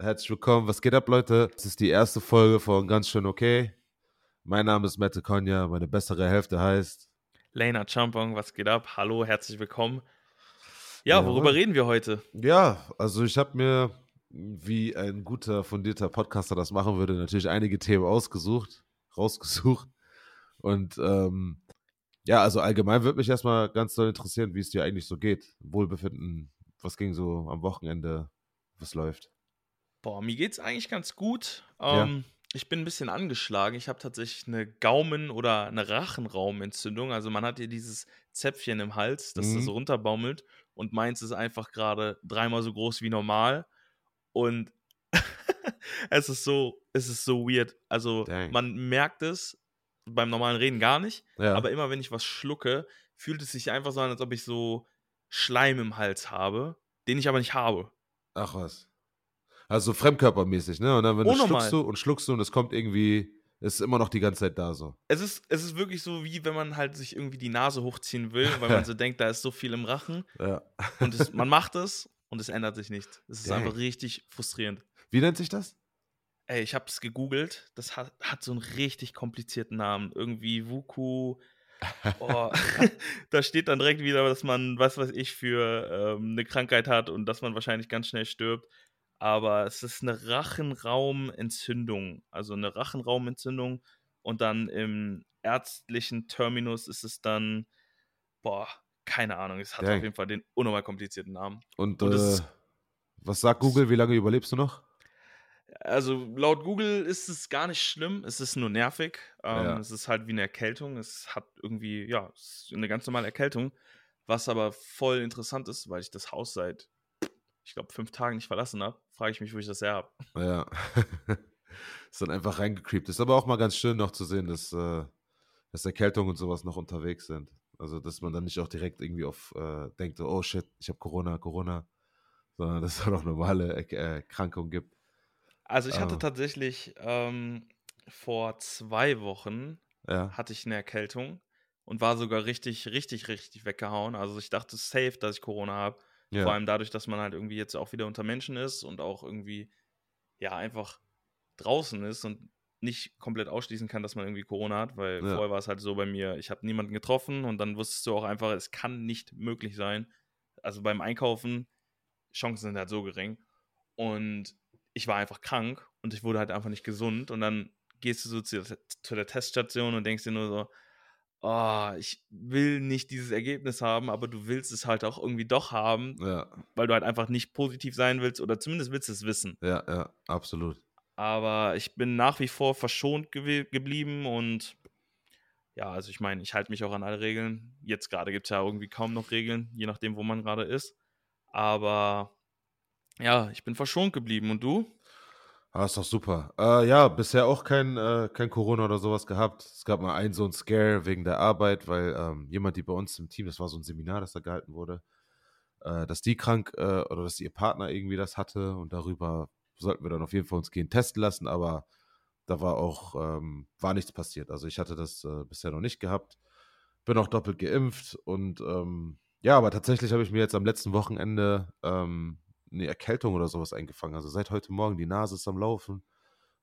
herzlich willkommen. Was geht ab, Leute? Das ist die erste Folge von Ganz schön okay. Mein Name ist Mette Konja, meine bessere Hälfte heißt Lena Champong, was geht ab? Hallo, herzlich willkommen. Ja, worüber reden wir heute? Ja, also ich habe mir, wie ein guter, fundierter Podcaster das machen würde, natürlich einige Themen ausgesucht, rausgesucht. Und ähm, ja, also allgemein würde mich erstmal ganz doll interessieren, wie es dir eigentlich so geht. Wohlbefinden, was ging so am Wochenende, was läuft? Boah, mir geht's eigentlich ganz gut. Ähm, ja. Ich bin ein bisschen angeschlagen. Ich habe tatsächlich eine Gaumen- oder eine Rachenraumentzündung. Also man hat hier dieses Zäpfchen im Hals, das mhm. so runterbaumelt. Und meins ist einfach gerade dreimal so groß wie normal. Und es ist so, es ist so weird. Also Dang. man merkt es beim normalen Reden gar nicht. Ja. Aber immer wenn ich was schlucke, fühlt es sich einfach so an, als ob ich so Schleim im Hals habe, den ich aber nicht habe. Ach was. Also fremdkörpermäßig, ne? Und dann wenn du schluckst du und schluckst du und es kommt irgendwie, es ist immer noch die ganze Zeit da so. Es ist, es ist wirklich so, wie wenn man halt sich irgendwie die Nase hochziehen will, weil man so denkt, da ist so viel im Rachen. Ja. Und es, man macht es und es ändert sich nicht. Es ist Dang. einfach richtig frustrierend. Wie nennt sich das? Ey, ich hab's gegoogelt. Das hat, hat so einen richtig komplizierten Namen. Irgendwie Wuku. Oh, da steht dann direkt wieder, dass man, was weiß ich, für ähm, eine Krankheit hat und dass man wahrscheinlich ganz schnell stirbt aber es ist eine Rachenraumentzündung, also eine Rachenraumentzündung und dann im ärztlichen Terminus ist es dann, boah, keine Ahnung, es hat Dang. auf jeden Fall den unnormal komplizierten Namen. Und, und äh, was sagt Google, wie lange überlebst du noch? Also laut Google ist es gar nicht schlimm, es ist nur nervig. Ähm, ja. Es ist halt wie eine Erkältung. Es hat irgendwie, ja, eine ganz normale Erkältung. Was aber voll interessant ist, weil ich das Haus seit ich glaube, fünf Tagen nicht verlassen habe, frage ich mich, wo ich das her habe. Ja. ist dann einfach reingecreept. Ist aber auch mal ganz schön noch zu sehen, dass, äh, dass Erkältungen und sowas noch unterwegs sind. Also, dass man dann nicht auch direkt irgendwie auf äh, denkt, oh shit, ich habe Corona, Corona, sondern dass es auch noch normale Erkrankungen gibt. Also, ich hatte ähm. tatsächlich ähm, vor zwei Wochen ja. hatte ich eine Erkältung und war sogar richtig, richtig, richtig weggehauen. Also, ich dachte safe, dass ich Corona habe. Ja. Vor allem dadurch, dass man halt irgendwie jetzt auch wieder unter Menschen ist und auch irgendwie, ja, einfach draußen ist und nicht komplett ausschließen kann, dass man irgendwie Corona hat, weil ja. vorher war es halt so bei mir, ich habe niemanden getroffen und dann wusstest du auch einfach, es kann nicht möglich sein. Also beim Einkaufen, Chancen sind halt so gering. Und ich war einfach krank und ich wurde halt einfach nicht gesund. Und dann gehst du so zu, zu der Teststation und denkst dir nur so, oh, ich will nicht dieses Ergebnis haben, aber du willst es halt auch irgendwie doch haben, ja. weil du halt einfach nicht positiv sein willst oder zumindest willst du es wissen. Ja, ja, absolut. Aber ich bin nach wie vor verschont ge geblieben und ja, also ich meine, ich halte mich auch an alle Regeln. Jetzt gerade gibt es ja irgendwie kaum noch Regeln, je nachdem, wo man gerade ist. Aber ja, ich bin verschont geblieben. Und du? Ah, ist doch super. Äh, ja, bisher auch kein, äh, kein Corona oder sowas gehabt. Es gab mal einen so einen Scare wegen der Arbeit, weil ähm, jemand, die bei uns im Team, das war so ein Seminar, das da gehalten wurde, äh, dass die krank äh, oder dass ihr Partner irgendwie das hatte und darüber sollten wir dann auf jeden Fall uns gehen testen lassen, aber da war auch, ähm, war nichts passiert. Also ich hatte das äh, bisher noch nicht gehabt. Bin auch doppelt geimpft und ähm, ja, aber tatsächlich habe ich mir jetzt am letzten Wochenende ähm, eine Erkältung oder sowas eingefangen. Also seit heute Morgen, die Nase ist am Laufen.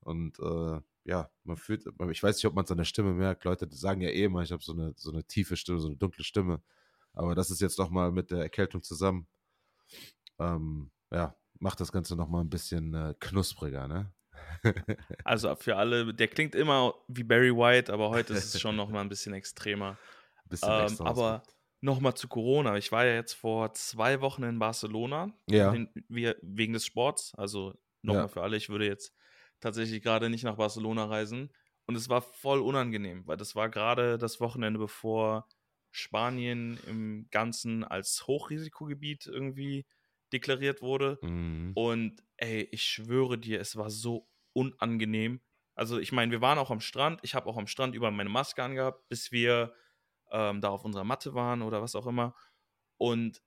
Und äh, ja, man fühlt, ich weiß nicht, ob man es an der Stimme merkt. Leute sagen ja eh immer, ich habe so eine, so eine tiefe Stimme, so eine dunkle Stimme. Aber das ist jetzt nochmal mit der Erkältung zusammen. Ähm, ja, macht das Ganze nochmal ein bisschen äh, knuspriger, ne? also für alle, der klingt immer wie Barry White, aber heute ist es schon nochmal ein bisschen extremer. Ein bisschen ähm, aber Nochmal zu Corona. Ich war ja jetzt vor zwei Wochen in Barcelona ja. wegen des Sports. Also nochmal ja. für alle, ich würde jetzt tatsächlich gerade nicht nach Barcelona reisen. Und es war voll unangenehm, weil das war gerade das Wochenende, bevor Spanien im Ganzen als Hochrisikogebiet irgendwie deklariert wurde. Mhm. Und ey, ich schwöre dir, es war so unangenehm. Also ich meine, wir waren auch am Strand. Ich habe auch am Strand über meine Maske angehabt, bis wir ähm, da auf unserer Matte waren oder was auch immer. Und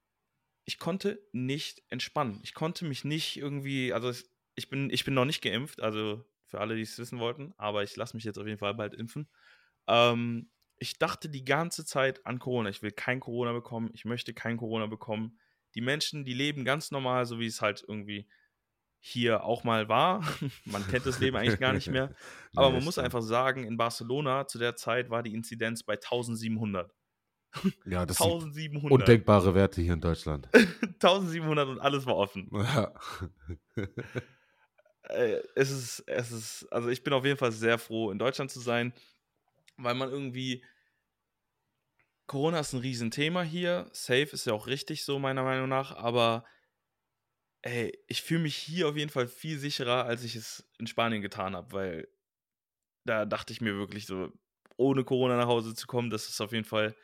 ich konnte nicht entspannen. Ich konnte mich nicht irgendwie, also ich bin, ich bin noch nicht geimpft, also für alle, die es wissen wollten, aber ich lasse mich jetzt auf jeden Fall bald impfen. Ähm, ich dachte die ganze Zeit an Corona. Ich will kein Corona bekommen. Ich möchte kein Corona bekommen. Die Menschen, die leben ganz normal, so wie es halt irgendwie hier auch mal war. man kennt das Leben eigentlich gar nicht mehr. Aber man muss einfach sagen, in Barcelona zu der Zeit war die Inzidenz bei 1700. Ja, das 1700. sind undenkbare Werte hier in Deutschland. 1700 und alles war offen. Ja. Äh, es ist, es ist, also ich bin auf jeden Fall sehr froh, in Deutschland zu sein, weil man irgendwie, Corona ist ein Riesenthema hier, safe ist ja auch richtig so, meiner Meinung nach, aber ey, ich fühle mich hier auf jeden Fall viel sicherer, als ich es in Spanien getan habe, weil da dachte ich mir wirklich so, ohne Corona nach Hause zu kommen, das ist auf jeden Fall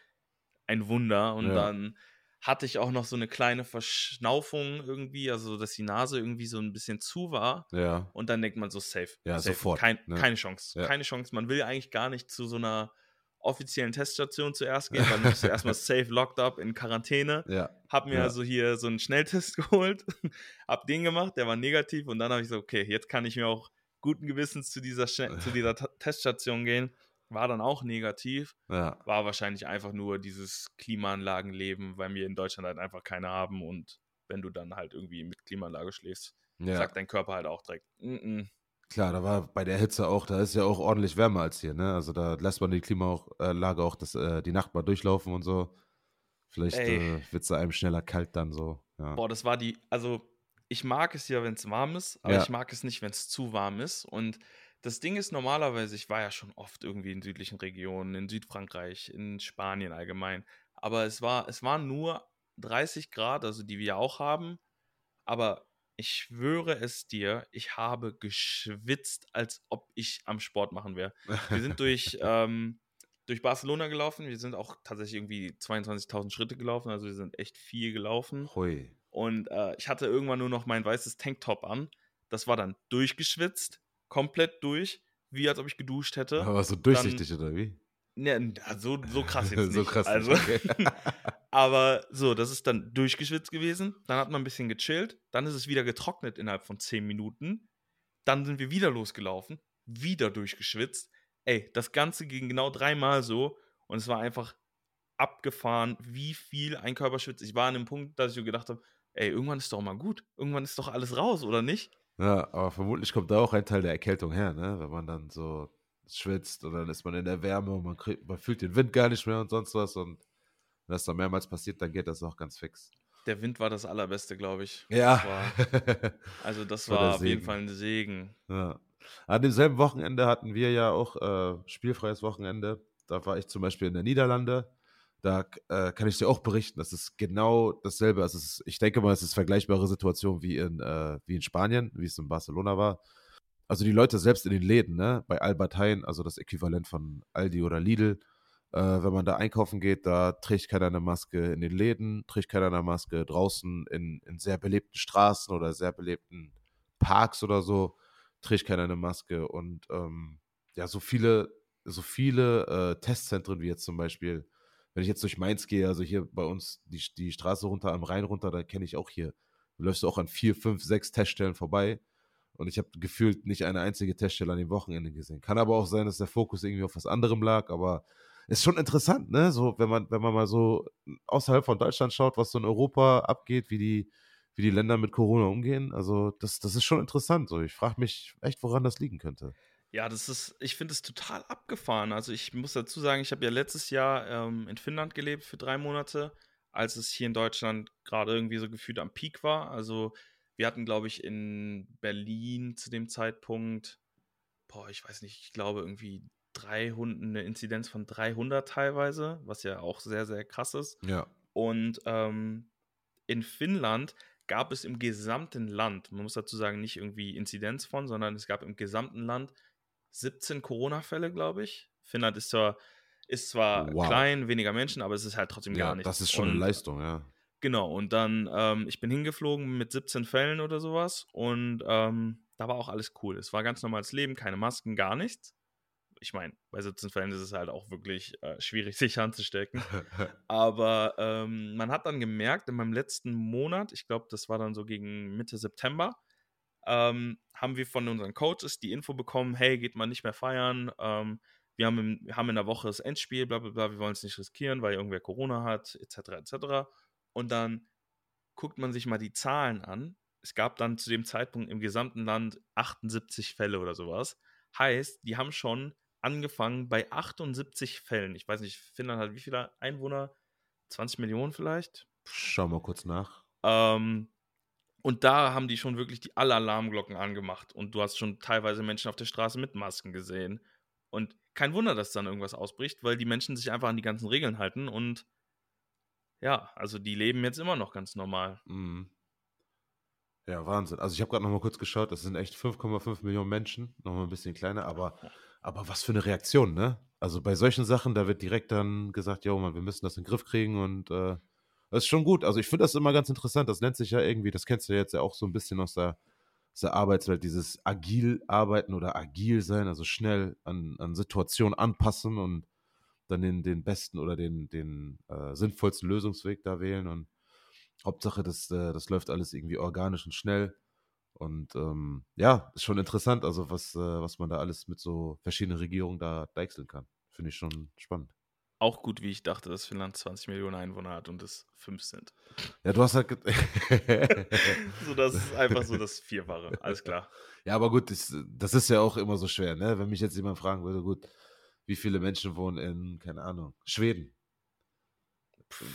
ein Wunder. Und ja. dann hatte ich auch noch so eine kleine Verschnaufung irgendwie, also dass die Nase irgendwie so ein bisschen zu war. Ja. Und dann denkt man so, safe. Ja, safe. sofort. Kein, ne? Keine Chance. Ja. Keine Chance. Man will eigentlich gar nicht zu so einer offiziellen Teststation zuerst gehen, dann bist du erstmal safe locked up in Quarantäne. Ja. Hab mir ja. also hier so einen Schnelltest geholt, hab den gemacht, der war negativ und dann habe ich so, okay, jetzt kann ich mir auch guten Gewissens zu dieser, zu dieser Teststation gehen war dann auch negativ. Ja. War wahrscheinlich einfach nur dieses Klimaanlagenleben, weil wir in Deutschland halt einfach keine haben und wenn du dann halt irgendwie mit Klimaanlage schläfst, sagt dein Körper halt auch direkt. Mm -mm. Klar, da war bei der Hitze auch, da ist ja auch ordentlich wärmer als hier, ne? Also da lässt man die Klimaanlage auch das, äh, die Nacht mal durchlaufen und so. Vielleicht äh, wird es einem schneller kalt dann so. Ja. Boah, das war die, also ich mag es ja, wenn es warm ist, aber ja. ich mag es nicht, wenn es zu warm ist. Und das Ding ist normalerweise, ich war ja schon oft irgendwie in südlichen Regionen, in Südfrankreich, in Spanien allgemein. Aber es war, es waren nur 30 Grad, also die wir auch haben. Aber ich schwöre es dir, ich habe geschwitzt, als ob ich am Sport machen wäre. Wir sind durch, ähm, durch Barcelona gelaufen. Wir sind auch tatsächlich irgendwie 22.000 Schritte gelaufen. Also wir sind echt viel gelaufen. Hui. Und äh, ich hatte irgendwann nur noch mein weißes Tanktop an. Das war dann durchgeschwitzt komplett durch, wie als ob ich geduscht hätte. Aber so durchsichtig Dann, oder wie? Ne, so, so krass jetzt nicht. so krass also, okay. aber so, das ist dann durchgeschwitzt gewesen. Dann hat man ein bisschen gechillt. Dann ist es wieder getrocknet innerhalb von 10 Minuten. Dann sind wir wieder losgelaufen. Wieder durchgeschwitzt. Ey, das Ganze ging genau dreimal so. Und es war einfach abgefahren, wie viel ein Körper schwitzt. Ich war an dem Punkt, dass ich gedacht habe, ey, irgendwann ist doch mal gut. Irgendwann ist doch alles raus, oder nicht? Ja, aber vermutlich kommt da auch ein Teil der Erkältung her, ne? Wenn man dann so schwitzt und dann ist man in der Wärme und man, kriegt, man fühlt den Wind gar nicht mehr und sonst was. Und wenn das dann mehrmals passiert, dann geht das auch ganz fix. Der Wind war das Allerbeste, glaube ich. Ja. Das war, also das war, war auf jeden Fall ein Segen. Ja. An demselben Wochenende hatten wir ja auch äh, spielfreies Wochenende. Da war ich zum Beispiel in der Niederlande da äh, kann ich dir auch berichten, das ist genau dasselbe. Also ist, ich denke mal, es ist vergleichbare Situation wie in, äh, wie in Spanien, wie es in Barcelona war. Also die Leute selbst in den Läden, ne, bei Albert Heijn, also das Äquivalent von Aldi oder Lidl, äh, wenn man da einkaufen geht, da trägt keiner eine Maske in den Läden, trägt keiner eine Maske draußen in, in sehr belebten Straßen oder sehr belebten Parks oder so, trägt keiner eine Maske. Und ähm, ja, so viele, so viele äh, Testzentren wie jetzt zum Beispiel wenn ich jetzt durch Mainz gehe, also hier bei uns die, die Straße runter, am Rhein runter, da kenne ich auch hier, du läufst auch an vier, fünf, sechs Teststellen vorbei. Und ich habe gefühlt nicht eine einzige Teststelle an dem Wochenende gesehen. Kann aber auch sein, dass der Fokus irgendwie auf was anderem lag, aber ist schon interessant, ne? So, wenn man, wenn man mal so außerhalb von Deutschland schaut, was so in Europa abgeht, wie die, wie die Länder mit Corona umgehen. Also, das, das ist schon interessant. So, ich frage mich echt, woran das liegen könnte. Ja, das ist, ich finde es total abgefahren. Also ich muss dazu sagen, ich habe ja letztes Jahr ähm, in Finnland gelebt für drei Monate, als es hier in Deutschland gerade irgendwie so gefühlt am Peak war. Also wir hatten, glaube ich, in Berlin zu dem Zeitpunkt, boah, ich weiß nicht, ich glaube irgendwie 300, eine Inzidenz von 300 teilweise, was ja auch sehr, sehr krass ist. Ja. Und ähm, in Finnland gab es im gesamten Land, man muss dazu sagen, nicht irgendwie Inzidenz von, sondern es gab im gesamten Land 17 Corona-Fälle, glaube ich. Finnland ist zwar, ist zwar wow. klein, weniger Menschen, aber es ist halt trotzdem ja, gar nichts. Das ist schon und, eine Leistung, ja. Genau, und dann, ähm, ich bin hingeflogen mit 17 Fällen oder sowas und ähm, da war auch alles cool. Es war ganz normales Leben, keine Masken, gar nichts. Ich meine, bei 17 Fällen ist es halt auch wirklich äh, schwierig, sich anzustecken. Aber ähm, man hat dann gemerkt, in meinem letzten Monat, ich glaube, das war dann so gegen Mitte September, ähm, haben wir von unseren Coaches die Info bekommen, hey, geht mal nicht mehr feiern, ähm, wir, haben im, wir haben in der Woche das Endspiel, bla bla bla, wir wollen es nicht riskieren, weil irgendwer Corona hat, etc. etc. Und dann guckt man sich mal die Zahlen an. es gab dann zu dem Zeitpunkt im gesamten Land 78 Fälle oder sowas. Heißt, die haben schon angefangen bei 78 Fällen. Ich weiß nicht, Finnland hat wie viele Einwohner? 20 Millionen vielleicht? Schau mal kurz nach. Ähm, und da haben die schon wirklich die alle Alarmglocken angemacht. Und du hast schon teilweise Menschen auf der Straße mit Masken gesehen. Und kein Wunder, dass dann irgendwas ausbricht, weil die Menschen sich einfach an die ganzen Regeln halten. Und ja, also die leben jetzt immer noch ganz normal. Mhm. Ja, Wahnsinn. Also ich habe gerade noch mal kurz geschaut, das sind echt 5,5 Millionen Menschen, noch mal ein bisschen kleiner, aber, aber was für eine Reaktion, ne? Also bei solchen Sachen, da wird direkt dann gesagt, ja, Mann, wir müssen das in den Griff kriegen und äh, das ist schon gut. Also ich finde das immer ganz interessant. Das nennt sich ja irgendwie, das kennst du jetzt ja auch so ein bisschen aus der, aus der Arbeitswelt, dieses agil arbeiten oder agil sein, also schnell an, an Situationen anpassen und dann den, den besten oder den, den äh, sinnvollsten Lösungsweg da wählen. Und Hauptsache, das, äh, das läuft alles irgendwie organisch und schnell. Und ähm, ja, ist schon interessant, also was, äh, was man da alles mit so verschiedenen Regierungen da deichseln kann. Finde ich schon spannend auch gut, wie ich dachte, dass Finnland 20 Millionen Einwohner hat und es 5 sind. Ja, du hast halt. so, das ist einfach so das Vierfache, alles klar. Ja, aber gut, das, das ist ja auch immer so schwer, ne? Wenn mich jetzt jemand fragen würde, gut, wie viele Menschen wohnen in, keine Ahnung, Schweden?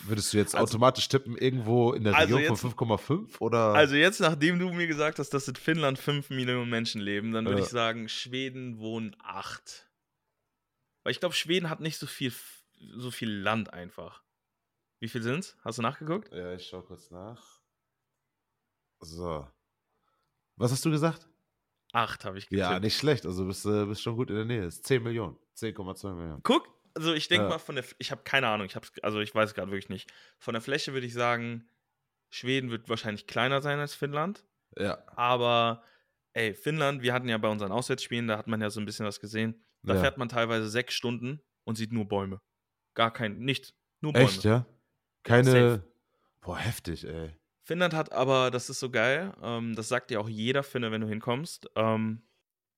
Würdest du jetzt also, automatisch tippen, irgendwo in der also Region jetzt, von 5,5 oder? Also jetzt, nachdem du mir gesagt hast, dass in Finnland 5 Millionen Menschen leben, dann würde ja. ich sagen, Schweden wohnen 8. Weil ich glaube, Schweden hat nicht so viel so viel Land einfach. Wie viel sind's? Hast du nachgeguckt? Ja, ich schau kurz nach. So. Was hast du gesagt? Acht habe ich getippt. Ja, nicht schlecht. Also bist du äh, bist schon gut in der Nähe. Das ist 10 Millionen. 10,2 Millionen. Guck, also ich denke ja. mal von der, ich habe keine Ahnung, ich hab's, also ich weiß gerade wirklich nicht. Von der Fläche würde ich sagen, Schweden wird wahrscheinlich kleiner sein als Finnland. Ja. Aber, ey, Finnland, wir hatten ja bei unseren Auswärtsspielen, da hat man ja so ein bisschen was gesehen. Da ja. fährt man teilweise sechs Stunden und sieht nur Bäume. Gar kein, nichts. Nur Bäume. Echt, ja? Keine. Safe. Boah, heftig, ey. Finnland hat aber, das ist so geil, ähm, das sagt ja auch jeder Finne, wenn du hinkommst. Ähm,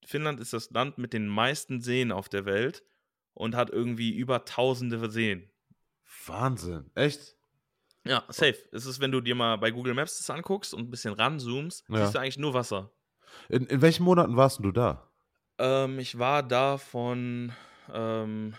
Finnland ist das Land mit den meisten Seen auf der Welt und hat irgendwie über tausende Seen. Wahnsinn, echt? Ja, safe. Es ist, wenn du dir mal bei Google Maps das anguckst und ein bisschen ranzoomst, ja. siehst du eigentlich nur Wasser. In, in welchen Monaten warst du da? Ähm, ich war da von ähm,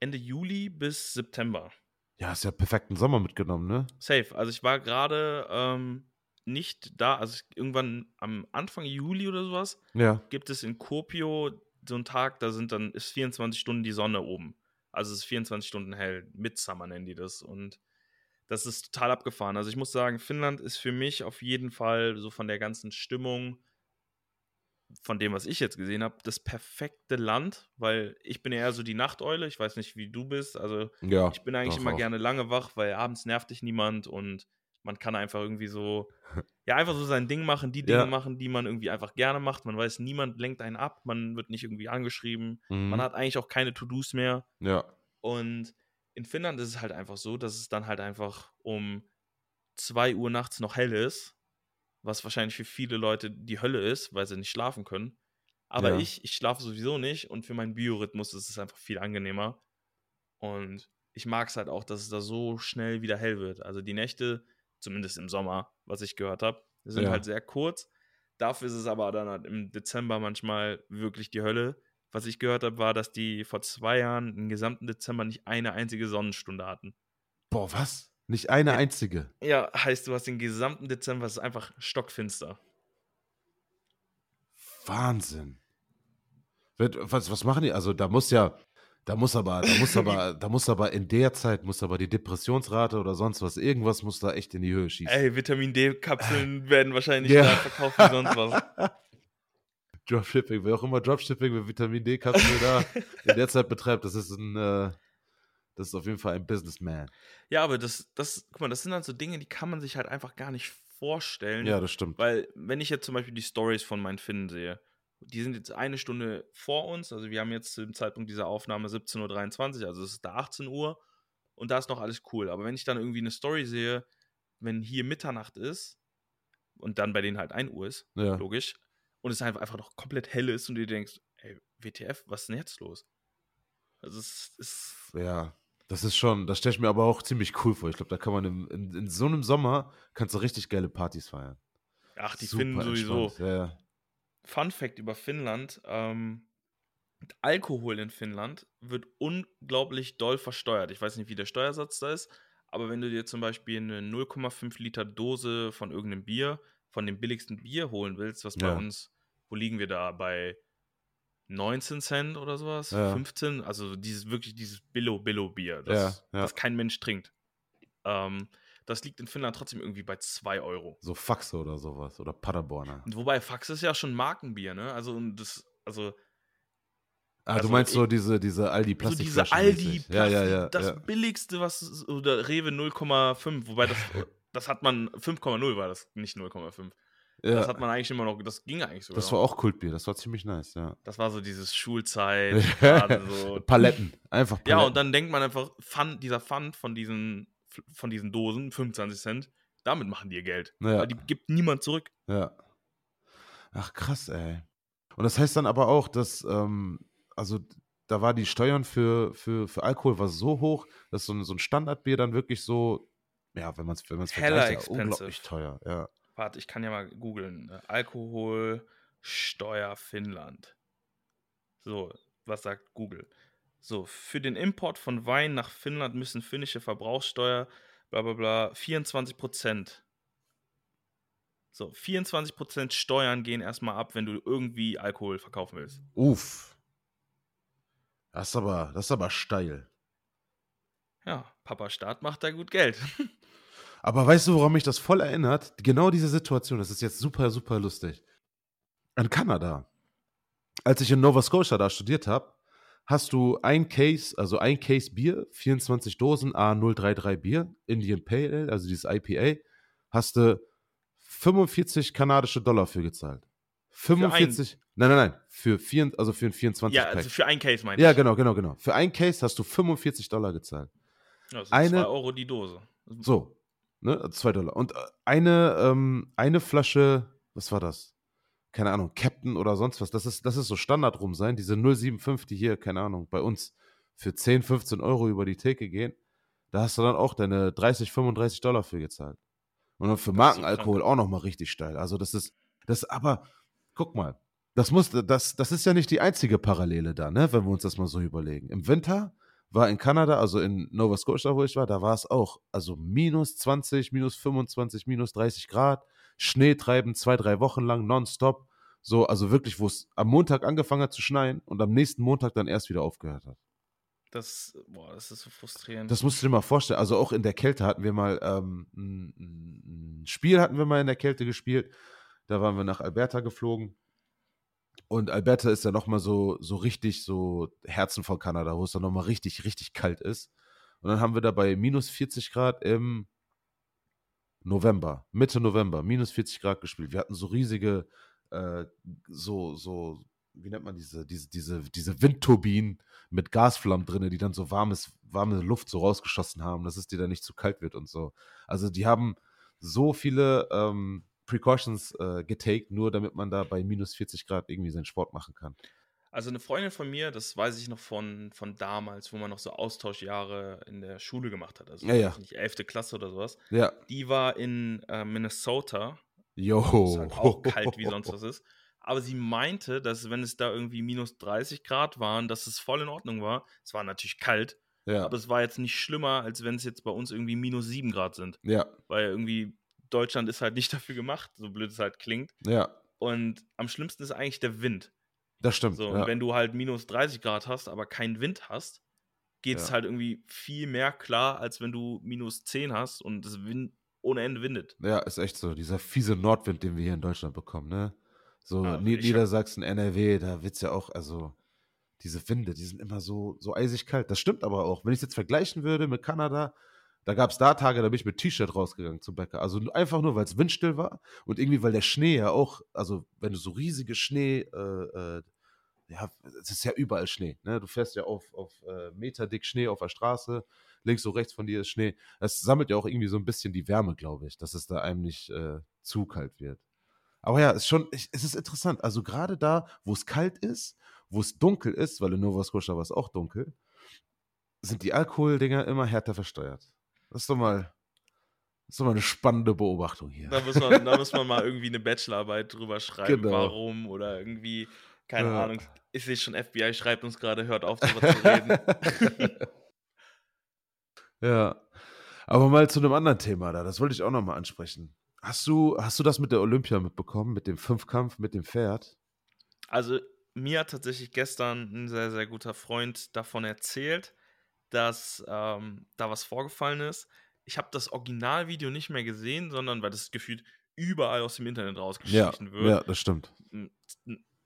Ende Juli bis September. Ja, hast ja perfekten Sommer mitgenommen, ne? Safe. Also ich war gerade ähm, nicht da, also irgendwann am Anfang Juli oder sowas, ja. gibt es in Kuopio so einen Tag, da sind dann, ist 24 Stunden die Sonne oben. Also es ist 24 Stunden hell. Midsummer nennen die das. Und das ist total abgefahren. Also ich muss sagen, Finnland ist für mich auf jeden Fall so von der ganzen Stimmung von dem, was ich jetzt gesehen habe, das perfekte Land, weil ich bin eher so die Nachteule. Ich weiß nicht, wie du bist. Also ja, ich bin eigentlich immer auch. gerne lange wach, weil abends nervt dich niemand und man kann einfach irgendwie so, ja, einfach so sein Ding machen, die Dinge ja. machen, die man irgendwie einfach gerne macht. Man weiß, niemand lenkt einen ab, man wird nicht irgendwie angeschrieben. Mhm. Man hat eigentlich auch keine To-Dos mehr. Ja. Und in Finnland ist es halt einfach so, dass es dann halt einfach um 2 Uhr nachts noch hell ist was wahrscheinlich für viele Leute die Hölle ist, weil sie nicht schlafen können. Aber ja. ich, ich schlafe sowieso nicht und für meinen Biorhythmus ist es einfach viel angenehmer. Und ich mag es halt auch, dass es da so schnell wieder hell wird. Also die Nächte, zumindest im Sommer, was ich gehört habe, sind ja. halt sehr kurz. Dafür ist es aber dann halt im Dezember manchmal wirklich die Hölle. Was ich gehört habe, war, dass die vor zwei Jahren im gesamten Dezember nicht eine einzige Sonnenstunde hatten. Boah, was? Nicht eine einzige. Ja, heißt, du hast den gesamten Dezember, es ist einfach stockfinster. Wahnsinn. Was, was machen die? Also da muss ja, da muss aber, da muss aber, da muss aber in der Zeit muss aber die Depressionsrate oder sonst was, irgendwas muss da echt in die Höhe schießen. Ey, Vitamin D-Kapseln werden wahrscheinlich ja. verkauft wie sonst was. Dropshipping, wer auch immer Dropshipping mit Vitamin D-Kapseln da in der Zeit betreibt, das ist ein, äh, das ist auf jeden Fall ein Businessman. Ja, aber das, das, guck mal, das sind halt so Dinge, die kann man sich halt einfach gar nicht vorstellen. Ja, das stimmt. Weil, wenn ich jetzt zum Beispiel die Stories von meinen Finnen sehe, die sind jetzt eine Stunde vor uns. Also, wir haben jetzt zum Zeitpunkt dieser Aufnahme 17.23 Uhr, also es ist da 18 Uhr und da ist noch alles cool. Aber wenn ich dann irgendwie eine Story sehe, wenn hier Mitternacht ist und dann bei denen halt 1 Uhr ist, ja. logisch, und es einfach, einfach noch komplett hell ist und du denkst, ey, WTF, was ist denn jetzt los? Also, es ist. Ja, das ist schon, das stelle ich mir aber auch ziemlich cool vor. Ich glaube, da kann man im, in, in, so einem Sommer kannst du richtig geile Partys feiern. Ach, die Super finden sowieso. Ja, ja. Fun Fact über Finnland: ähm, Alkohol in Finnland wird unglaublich doll versteuert. Ich weiß nicht, wie der Steuersatz da ist, aber wenn du dir zum Beispiel eine 0,5 Liter Dose von irgendeinem Bier, von dem billigsten Bier holen willst, was ja. bei uns, wo liegen wir da? Bei 19 Cent oder sowas? Ja. 15? Also dieses wirklich dieses Billo-Billo-Bier, das, ja, das kein Mensch trinkt. Ähm, das liegt in Finnland trotzdem irgendwie bei 2 Euro. So Faxe oder sowas oder Paderborner. Wobei Faxe ist ja schon Markenbier, ne? Also das, also Ah, also, du meinst so diese, diese Aldi Plastikflaschen. So diese Aldi Plastik, ja, ja, ja, das ja. billigste, was, oder Rewe 0,5, wobei das, das hat man, 5,0 war das, nicht 0,5. Ja. Das hat man eigentlich immer noch, das ging eigentlich sogar. Das war auch Kultbier, das war ziemlich nice, ja. Das war so dieses Schulzeit, so. Paletten, einfach Paletten. Ja, und dann denkt man einfach, Pfand, dieser Pfand von diesen, von diesen Dosen, 25 Cent, damit machen die ihr Geld. Ja. Weil die gibt niemand zurück. Ja. Ach, krass, ey. Und das heißt dann aber auch, dass, ähm, also da war die Steuern für, für, für Alkohol war so hoch, dass so ein, so ein Standardbier dann wirklich so, ja, wenn man es wenn man's vergleicht, ja, unglaublich teuer, ja. Warte, ich kann ja mal googeln. Ne? Alkoholsteuer Finnland. So, was sagt Google? So, für den Import von Wein nach Finnland müssen finnische Verbrauchssteuer, bla bla bla, 24 Prozent. So, 24 Prozent Steuern gehen erstmal ab, wenn du irgendwie Alkohol verkaufen willst. Uff. Das ist aber, das ist aber steil. Ja, Papa Staat macht da gut Geld. aber weißt du, woran mich das voll erinnert? Genau diese Situation, das ist jetzt super, super lustig. An Kanada. Als ich in Nova Scotia da studiert habe, hast du ein Case, also ein Case Bier, 24 Dosen A033 Bier, Indian Pale Ale, also dieses IPA, hast du 45 kanadische Dollar für gezahlt. 45. Nein, nein, nein. Für, vier, also für ein 24 Ja, also für ein Case meinst du? Ja, genau, genau, genau. Für ein Case hast du 45 Dollar gezahlt. Ja, das sind eine, 2 Euro die Dose. So, ne, 2 Dollar. Und äh, eine, ähm, eine Flasche, was war das? Keine Ahnung, Captain oder sonst was. Das ist, das ist so Standard rum sein. Diese 075, die hier, keine Ahnung, bei uns für 10, 15 Euro über die Theke gehen. Da hast du dann auch deine 30, 35 Dollar für gezahlt. Und dann für Markenalkohol auch nochmal richtig steil. Also das ist, das aber, guck mal, das, muss, das, das ist ja nicht die einzige Parallele da, ne, wenn wir uns das mal so überlegen. Im Winter war in Kanada, also in Nova Scotia, wo ich war, da war es auch, also minus 20, minus 25, minus 30 Grad, Schnee treiben zwei, drei Wochen lang nonstop. So, also wirklich, wo es am Montag angefangen hat zu schneien und am nächsten Montag dann erst wieder aufgehört hat. Das, boah, das ist so frustrierend. Das musst du dir mal vorstellen. Also auch in der Kälte hatten wir mal ähm, ein, ein Spiel hatten wir mal in der Kälte gespielt. Da waren wir nach Alberta geflogen. Und Alberta ist ja nochmal so, so richtig so Herzen von Kanada, wo es dann nochmal richtig, richtig kalt ist. Und dann haben wir da bei minus 40 Grad im November, Mitte November, minus 40 Grad gespielt. Wir hatten so riesige, äh, so, so, wie nennt man diese, diese, diese, diese Windturbinen mit Gasflammen drin, die dann so warmes, warme Luft so rausgeschossen haben, dass es dir dann nicht zu kalt wird und so. Also die haben so viele ähm, Precautions äh, getaked, nur damit man da bei minus 40 Grad irgendwie seinen Sport machen kann. Also eine Freundin von mir, das weiß ich noch von, von damals, wo man noch so Austauschjahre in der Schule gemacht hat, also ja, ja. nicht 11. Klasse oder sowas. Ja. Die war in äh, Minnesota. Jo. Es halt auch kalt wie sonst was ist. Aber sie meinte, dass wenn es da irgendwie minus 30 Grad waren, dass es voll in Ordnung war. Es war natürlich kalt, ja. aber es war jetzt nicht schlimmer, als wenn es jetzt bei uns irgendwie minus 7 Grad sind. Ja. Weil irgendwie Deutschland ist halt nicht dafür gemacht, so blöd es halt klingt. Ja. Und am schlimmsten ist eigentlich der Wind. Das stimmt. So, ja. wenn du halt minus 30 Grad hast, aber keinen Wind hast, geht es ja. halt irgendwie viel mehr klar, als wenn du minus 10 hast und es Wind ohne Ende windet. Ja, ist echt so. Dieser fiese Nordwind, den wir hier in Deutschland bekommen, ne? So ja, Niedersachsen, NRW, da wird es ja auch, also diese Winde, die sind immer so, so eisig kalt. Das stimmt aber auch. Wenn ich es jetzt vergleichen würde mit Kanada, da gab es da Tage, da bin ich mit T-Shirt rausgegangen zum Bäcker. Also einfach nur, weil es windstill war und irgendwie, weil der Schnee ja auch, also wenn du so riesige Schnee, äh, äh, ja, es ist ja überall Schnee. Ne? Du fährst ja auf, auf äh, Meter dick Schnee auf der Straße, links und rechts von dir ist Schnee. Das sammelt ja auch irgendwie so ein bisschen die Wärme, glaube ich, dass es da einem nicht äh, zu kalt wird. Aber ja, es ist schon, es ist interessant. Also gerade da, wo es kalt ist, wo es dunkel ist, weil in Nova Scotia war es auch dunkel, sind die Alkoholdinger immer härter versteuert. Das ist doch mal, Das ist immer eine spannende Beobachtung hier. Da muss man, da muss man mal irgendwie eine Bachelorarbeit drüber schreiben, genau. warum oder irgendwie, keine ja. Ahnung. Ich sehe schon, FBI schreibt uns gerade, hört auf, darüber zu reden. ja. Aber mal zu einem anderen Thema da, das wollte ich auch nochmal ansprechen. Hast du, hast du das mit der Olympia mitbekommen, mit dem Fünfkampf, mit dem Pferd? Also, mir hat tatsächlich gestern ein sehr, sehr guter Freund davon erzählt, dass ähm, da was vorgefallen ist. Ich habe das Originalvideo nicht mehr gesehen, sondern weil das gefühlt überall aus dem Internet rausgeschlichen ja, wird. Ja, das stimmt.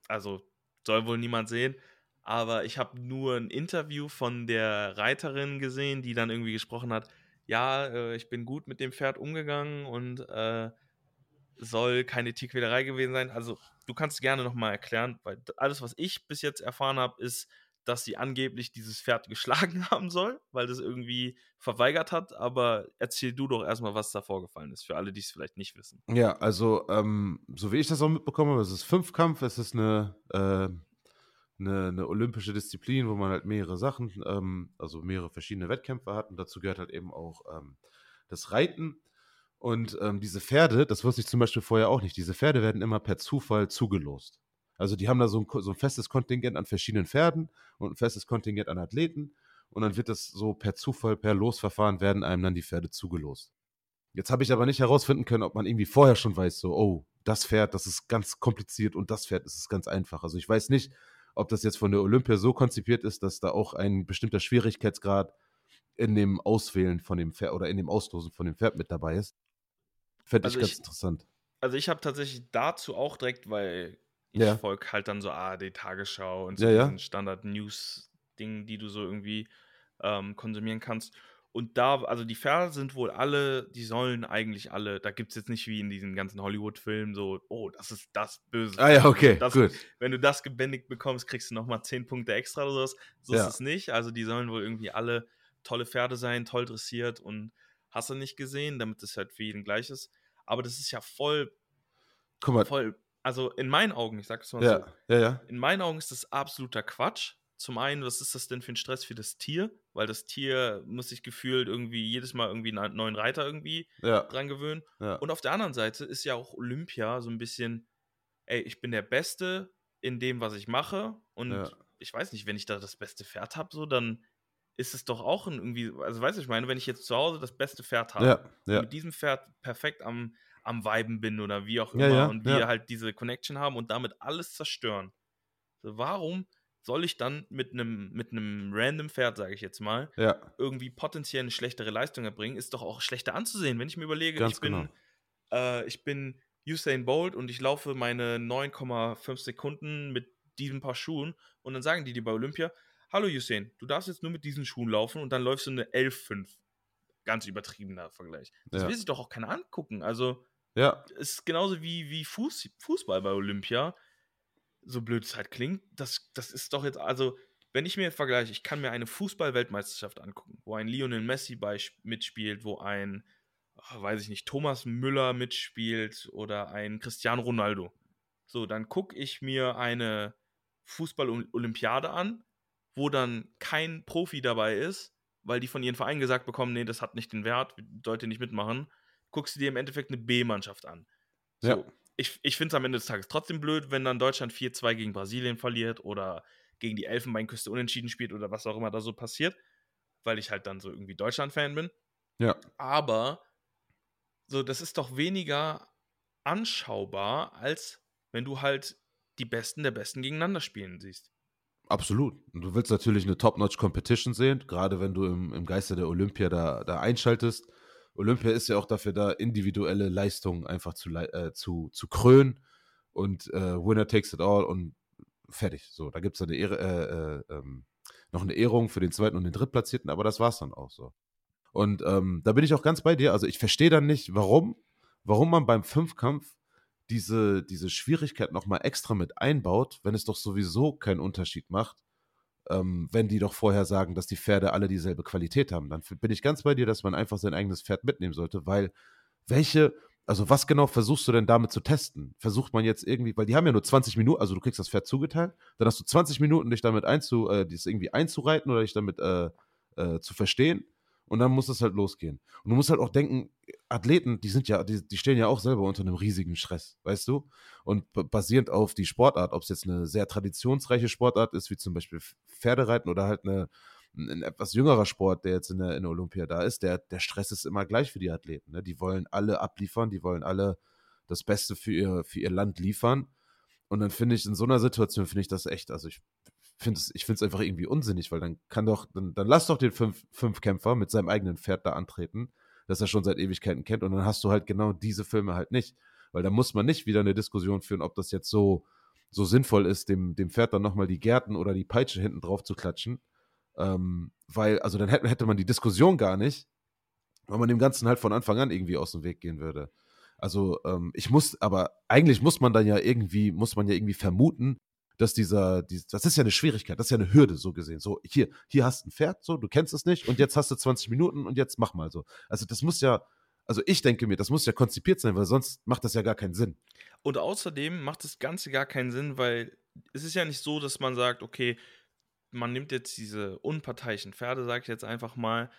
Also soll wohl niemand sehen. Aber ich habe nur ein Interview von der Reiterin gesehen, die dann irgendwie gesprochen hat, ja, äh, ich bin gut mit dem Pferd umgegangen und äh, soll keine Tierquälerei gewesen sein. Also du kannst gerne nochmal erklären, weil alles, was ich bis jetzt erfahren habe, ist, dass sie angeblich dieses Pferd geschlagen haben soll, weil das irgendwie verweigert hat. Aber erzähl du doch erstmal, was da vorgefallen ist, für alle, die es vielleicht nicht wissen. Ja, also, ähm, so wie ich das auch mitbekommen habe, es ist Fünfkampf, es ist eine, äh, eine, eine, olympische Disziplin, wo man halt mehrere Sachen, ähm, also mehrere verschiedene Wettkämpfe hat. Und dazu gehört halt eben auch ähm, das Reiten. Und ähm, diese Pferde, das wusste ich zum Beispiel vorher auch nicht, diese Pferde werden immer per Zufall zugelost. Also die haben da so ein, so ein festes Kontingent an verschiedenen Pferden und ein festes Kontingent an Athleten. Und dann wird das so per Zufall, per Losverfahren werden einem dann die Pferde zugelost. Jetzt habe ich aber nicht herausfinden können, ob man irgendwie vorher schon weiß, so, oh, das Pferd, das ist ganz kompliziert und das Pferd das ist ganz einfach. Also ich weiß nicht, ob das jetzt von der Olympia so konzipiert ist, dass da auch ein bestimmter Schwierigkeitsgrad in dem Auswählen von dem Pferd oder in dem Auslosen von dem Pferd mit dabei ist. Fände also ich ganz ich, interessant. Also ich habe tatsächlich dazu auch direkt, weil ich ja. folge halt dann so ARD Tagesschau und so ja, ja. Standard-News-Dingen, die du so irgendwie ähm, konsumieren kannst. Und da, also die Pferde sind wohl alle, die sollen eigentlich alle, da gibt es jetzt nicht wie in diesen ganzen Hollywood-Filmen so, oh, das ist das Böse. Ah ja, okay, das, gut. Wenn du das gebändigt bekommst, kriegst du nochmal 10 Punkte extra oder sowas. So ja. ist es nicht. Also die sollen wohl irgendwie alle tolle Pferde sein, toll dressiert und hast du nicht gesehen, damit es halt für jeden gleich ist. Aber das ist ja voll, Guck mal. voll, also in meinen Augen, ich sag's mal ja, so, ja, ja. in meinen Augen ist das absoluter Quatsch. Zum einen, was ist das denn für ein Stress für das Tier? Weil das Tier muss sich gefühlt irgendwie jedes Mal irgendwie einen neuen Reiter irgendwie dran gewöhnen. Und auf der anderen Seite ist ja auch Olympia so ein bisschen, ey, ich bin der Beste in dem, was ich mache. Und ich weiß nicht, wenn ich da das beste Pferd habe, so, dann ist es doch auch ein irgendwie, also weißt du, ich meine, wenn ich jetzt zu Hause das beste Pferd habe, mit diesem Pferd perfekt am, am Weiben bin oder wie auch immer ja, und wir halt diese Connection haben und damit alles zerstören. So, warum soll ich dann mit einem mit random Pferd, sage ich jetzt mal, irgendwie potenziell eine schlechtere Leistung erbringen? Ist doch auch schlechter anzusehen, wenn ich mir überlege, Ganz ich bin, genau. äh, ich bin Usain Bolt und ich laufe meine 9,5 Sekunden mit diesen paar Schuhen und dann sagen die dir bei Olympia, hallo Usain, du darfst jetzt nur mit diesen Schuhen laufen und dann läufst du eine 11,5. Ganz übertriebener Vergleich. Das ja. will sich doch auch keiner angucken. Also, ja. ist genauso wie, wie Fuß, Fußball bei Olympia. So blöd es halt klingt. Das, das ist doch jetzt, also, wenn ich mir vergleiche, ich kann mir eine Fußball-Weltmeisterschaft angucken, wo ein Lionel Messi bei, mitspielt, wo ein, oh, weiß ich nicht, Thomas Müller mitspielt oder ein Cristiano Ronaldo. So, dann gucke ich mir eine Fußball-Olympiade an wo dann kein Profi dabei ist, weil die von ihren Vereinen gesagt bekommen, nee, das hat nicht den Wert, sollte nicht mitmachen, guckst du dir im Endeffekt eine B-Mannschaft an. So, ja. Ich, ich finde es am Ende des Tages trotzdem blöd, wenn dann Deutschland 4-2 gegen Brasilien verliert oder gegen die Elfenbeinküste unentschieden spielt oder was auch immer da so passiert, weil ich halt dann so irgendwie Deutschland-Fan bin. Ja. Aber so, das ist doch weniger anschaubar, als wenn du halt die Besten der Besten gegeneinander spielen siehst. Absolut. Und du willst natürlich eine Top-Notch-Competition sehen, gerade wenn du im, im Geiste der Olympia da, da einschaltest. Olympia ist ja auch dafür da, individuelle Leistungen einfach zu, äh, zu, zu krönen und äh, Winner takes it all und fertig. So, da gibt es eine Ehre, äh, äh, ähm, noch eine Ehrung für den zweiten und den drittplatzierten, aber das war es dann auch so. Und ähm, da bin ich auch ganz bei dir. Also ich verstehe dann nicht, warum, warum man beim Fünfkampf diese, diese Schwierigkeit nochmal extra mit einbaut, wenn es doch sowieso keinen Unterschied macht, ähm, wenn die doch vorher sagen, dass die Pferde alle dieselbe Qualität haben. Dann bin ich ganz bei dir, dass man einfach sein eigenes Pferd mitnehmen sollte, weil welche, also was genau versuchst du denn damit zu testen? Versucht man jetzt irgendwie, weil die haben ja nur 20 Minuten, also du kriegst das Pferd zugeteilt, dann hast du 20 Minuten, dich damit einzu, äh, irgendwie einzureiten oder dich damit äh, äh, zu verstehen. Und dann muss es halt losgehen. Und du musst halt auch denken, Athleten, die sind ja, die, die stehen ja auch selber unter einem riesigen Stress, weißt du? Und basierend auf die Sportart, ob es jetzt eine sehr traditionsreiche Sportart ist, wie zum Beispiel Pferdereiten oder halt eine, ein etwas jüngerer Sport, der jetzt in der, in der Olympia da ist, der, der Stress ist immer gleich für die Athleten. Ne? Die wollen alle abliefern, die wollen alle das Beste für ihr, für ihr Land liefern. Und dann finde ich, in so einer Situation finde ich das echt, also ich finde es ich finde es einfach irgendwie unsinnig, weil dann kann doch, dann, dann lass doch den fünf, Fünfkämpfer mit seinem eigenen Pferd da antreten, das er schon seit Ewigkeiten kennt, und dann hast du halt genau diese Filme halt nicht. Weil da muss man nicht wieder eine Diskussion führen, ob das jetzt so, so sinnvoll ist, dem, dem Pferd dann nochmal die Gärten oder die Peitsche hinten drauf zu klatschen. Ähm, weil, also dann hätte, hätte man die Diskussion gar nicht, weil man dem Ganzen halt von Anfang an irgendwie aus dem Weg gehen würde. Also ähm, ich muss, aber eigentlich muss man dann ja irgendwie, muss man ja irgendwie vermuten, dass dieser, dies, das ist ja eine Schwierigkeit, das ist ja eine Hürde so gesehen. So, hier, hier hast du ein Pferd, so, du kennst es nicht und jetzt hast du 20 Minuten und jetzt mach mal so. Also das muss ja, also ich denke mir, das muss ja konzipiert sein, weil sonst macht das ja gar keinen Sinn. Und außerdem macht das Ganze gar keinen Sinn, weil es ist ja nicht so, dass man sagt, okay, man nimmt jetzt diese unparteiischen Pferde, sag ich jetzt einfach mal,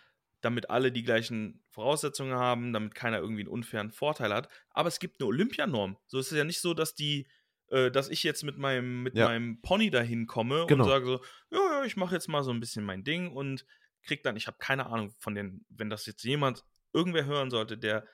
damit alle die gleichen Voraussetzungen haben, damit keiner irgendwie einen unfairen Vorteil hat. Aber es gibt eine Olympianorm. So ist es ja nicht so, dass die, äh, dass ich jetzt mit meinem, mit ja. meinem Pony dahin komme genau. und sage so, ja, ja, ich mache jetzt mal so ein bisschen mein Ding und krieg dann, ich habe keine Ahnung von den, wenn das jetzt jemand, irgendwer hören sollte, der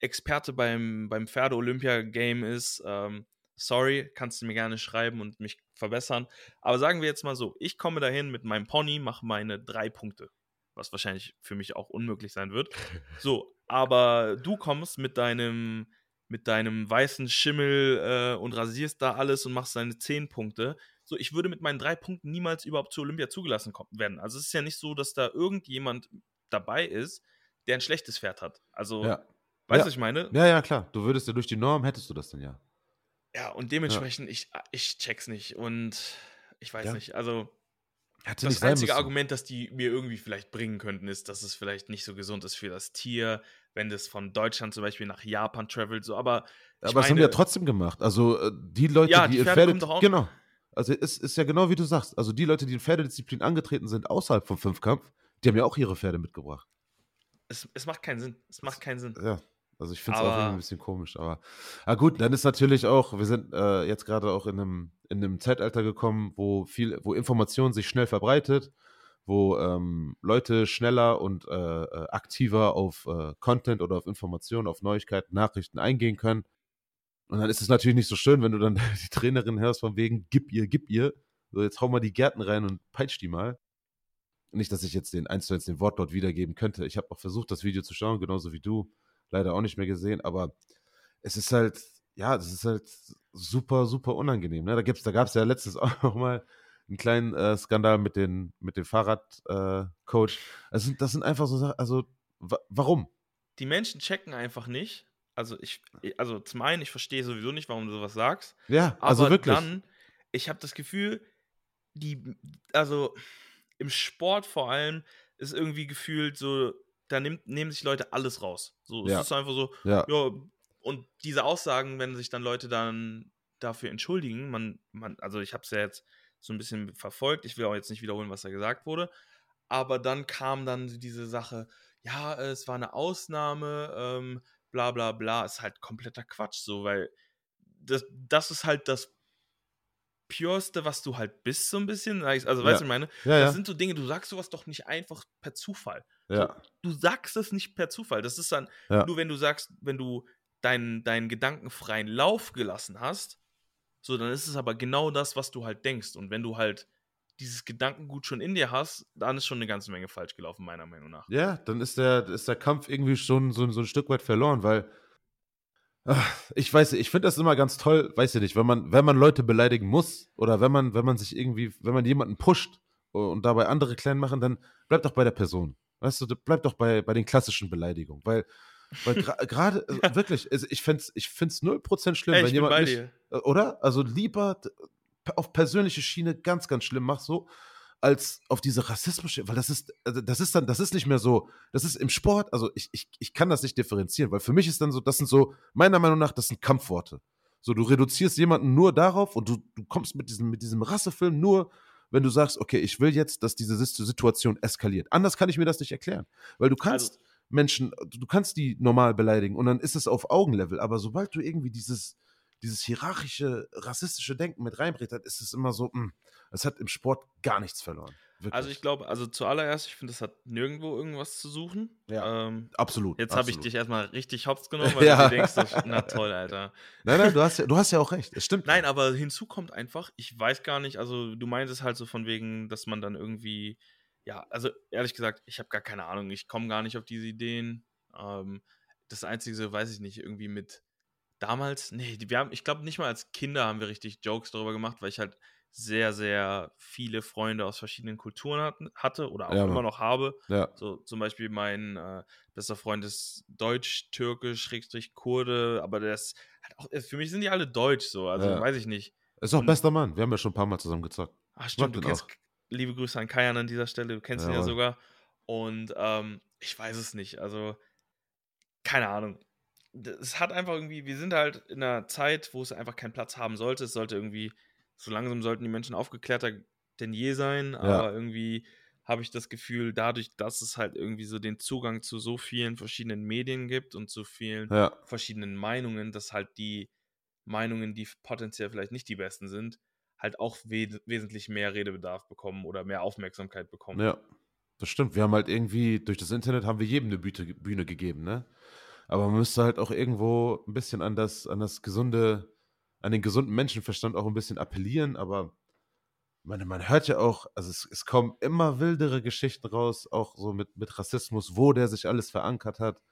Experte beim, beim Pferde-Olympia-Game ist, ähm, sorry, kannst du mir gerne schreiben und mich verbessern. Aber sagen wir jetzt mal so, ich komme dahin mit meinem Pony, mache meine drei Punkte was wahrscheinlich für mich auch unmöglich sein wird. So, aber du kommst mit deinem mit deinem weißen Schimmel äh, und rasierst da alles und machst deine zehn Punkte. So, ich würde mit meinen drei Punkten niemals überhaupt zu Olympia zugelassen werden. Also es ist ja nicht so, dass da irgendjemand dabei ist, der ein schlechtes Pferd hat. Also, ja. weißt du, ja. was ich meine? Ja, ja, klar. Du würdest ja durch die Norm, hättest du das dann ja. Ja, und dementsprechend, ja. ich, ich check's nicht. Und ich weiß nicht, also Hätte das einzige Argument, das die mir irgendwie vielleicht bringen könnten, ist, dass es vielleicht nicht so gesund ist für das Tier, wenn das von Deutschland zum Beispiel nach Japan travelt. So, aber aber das haben wir ja trotzdem gemacht. Also äh, die Leute, ja, die, die Pferde, Pferde genau. Also es ist ja genau wie du sagst. Also die Leute, die in Pferdedisziplin angetreten sind außerhalb vom Fünfkampf, die haben ja auch ihre Pferde mitgebracht. Es, es macht keinen Sinn. Es macht keinen Sinn. Ja. Also ich finde es auch ein bisschen komisch, aber ah gut, dann ist natürlich auch, wir sind äh, jetzt gerade auch in einem, in einem Zeitalter gekommen, wo viel, wo Information sich schnell verbreitet, wo ähm, Leute schneller und äh, äh aktiver auf äh, Content oder auf Informationen, auf Neuigkeiten, Nachrichten eingehen können. Und dann ist es natürlich nicht so schön, wenn du dann die Trainerin hörst von wegen, gib ihr, gib ihr. So, jetzt hau mal die Gärten rein und peitsch die mal. Nicht, dass ich jetzt den eins zu eins den Wortlaut wiedergeben könnte. Ich habe auch versucht, das Video zu schauen, genauso wie du leider auch nicht mehr gesehen, aber es ist halt, ja, das ist halt super, super unangenehm. Ne? Da, da gab es ja letztens auch noch mal einen kleinen äh, Skandal mit, den, mit dem Fahrradcoach. Äh, das, sind, das sind einfach so Sachen, also warum? Die Menschen checken einfach nicht. Also ich, also zum einen, ich verstehe sowieso nicht, warum du sowas sagst. Ja, also aber wirklich. dann, ich habe das Gefühl, die, also im Sport vor allem ist irgendwie gefühlt so, da nimmt, nehmen sich Leute alles raus. So, ja. es ist einfach so, ja. ja. Und diese Aussagen, wenn sich dann Leute dann dafür entschuldigen, man, man, also ich habe es ja jetzt so ein bisschen verfolgt, ich will auch jetzt nicht wiederholen, was da gesagt wurde, aber dann kam dann diese Sache, ja, es war eine Ausnahme, ähm, bla bla bla, ist halt kompletter Quatsch, so, weil das, das ist halt das Pureste, was du halt bist, so ein bisschen. Also, weißt du, ja. ich meine? Ja, das ja. sind so Dinge, du sagst sowas doch nicht einfach per Zufall. Ja. So, du sagst es nicht per Zufall. Das ist dann nur, wenn du sagst, wenn du deinen, deinen gedankenfreien Lauf gelassen hast, so, dann ist es aber genau das, was du halt denkst. Und wenn du halt dieses Gedankengut schon in dir hast, dann ist schon eine ganze Menge falsch gelaufen, meiner Meinung nach. Ja, dann ist der, ist der Kampf irgendwie schon so, so ein Stück weit verloren, weil ich weiß, ich finde das immer ganz toll, weiß ich nicht, wenn man, wenn man Leute beleidigen muss oder wenn man, wenn man sich irgendwie, wenn man jemanden pusht und dabei andere klein machen, dann bleib doch bei der Person. Weißt du, bleib doch bei, bei den klassischen Beleidigungen. Weil, weil gerade, äh, wirklich, also ich finde es ich find's 0% schlimm, hey, wenn jemand. Nicht, äh, oder? Also lieber auf persönliche Schiene ganz, ganz schlimm mach so als auf diese rassismische, weil das ist, also das ist dann, das ist nicht mehr so, das ist im Sport, also ich, ich, ich kann das nicht differenzieren, weil für mich ist dann so, das sind so, meiner Meinung nach, das sind Kampfworte. So, du reduzierst jemanden nur darauf und du, du kommst mit diesem, mit diesem Rassefilm nur, wenn du sagst, okay, ich will jetzt, dass diese Situation eskaliert. Anders kann ich mir das nicht erklären. Weil du kannst also, Menschen, du kannst die normal beleidigen und dann ist es auf Augenlevel. Aber sobald du irgendwie dieses, dieses hierarchische, rassistische Denken mit reinbringst, ist es immer so, hm, es hat im Sport gar nichts verloren. Wirklich. Also ich glaube, also zuallererst, ich finde, es hat nirgendwo irgendwas zu suchen. Ja, ähm, absolut. Jetzt habe ich dich erstmal richtig hops genommen, weil ja. du denkst, na toll, Alter. Nein, nein, du hast ja, du hast ja auch recht, es stimmt. Nein, aber hinzu kommt einfach, ich weiß gar nicht, also du meinst es halt so von wegen, dass man dann irgendwie, ja, also ehrlich gesagt, ich habe gar keine Ahnung, ich komme gar nicht auf diese Ideen. Ähm, das Einzige, weiß ich nicht, irgendwie mit damals, nee, wir haben, ich glaube nicht mal als Kinder haben wir richtig Jokes darüber gemacht, weil ich halt sehr, sehr viele Freunde aus verschiedenen Kulturen hatten, hatte oder auch ja, immer noch habe. Ja. So zum Beispiel mein äh, bester Freund ist Deutsch, Türkisch, Schrägstrich, Kurde, aber der ist halt auch, für mich sind die alle Deutsch so, also ja. weiß ich nicht. Ist auch Und, bester Mann, wir haben ja schon ein paar Mal zusammen gezockt. Ach stimmt, du kennst, auch. Liebe Grüße an Kajan an dieser Stelle, du kennst ihn ja sogar. Und ähm, ich weiß es nicht, also keine Ahnung. Es hat einfach irgendwie, wir sind halt in einer Zeit, wo es einfach keinen Platz haben sollte. Es sollte irgendwie so langsam sollten die Menschen aufgeklärter denn je sein, aber ja. irgendwie habe ich das Gefühl, dadurch, dass es halt irgendwie so den Zugang zu so vielen verschiedenen Medien gibt und zu vielen ja. verschiedenen Meinungen, dass halt die Meinungen, die potenziell vielleicht nicht die besten sind, halt auch we wesentlich mehr Redebedarf bekommen oder mehr Aufmerksamkeit bekommen. Ja, das stimmt. Wir haben halt irgendwie, durch das Internet haben wir jedem eine Bühne, Bühne gegeben, ne? Aber man müsste halt auch irgendwo ein bisschen an das, an das gesunde an den gesunden Menschenverstand auch ein bisschen appellieren, aber meine, man hört ja auch, also es, es kommen immer wildere Geschichten raus, auch so mit, mit Rassismus, wo der sich alles verankert hat,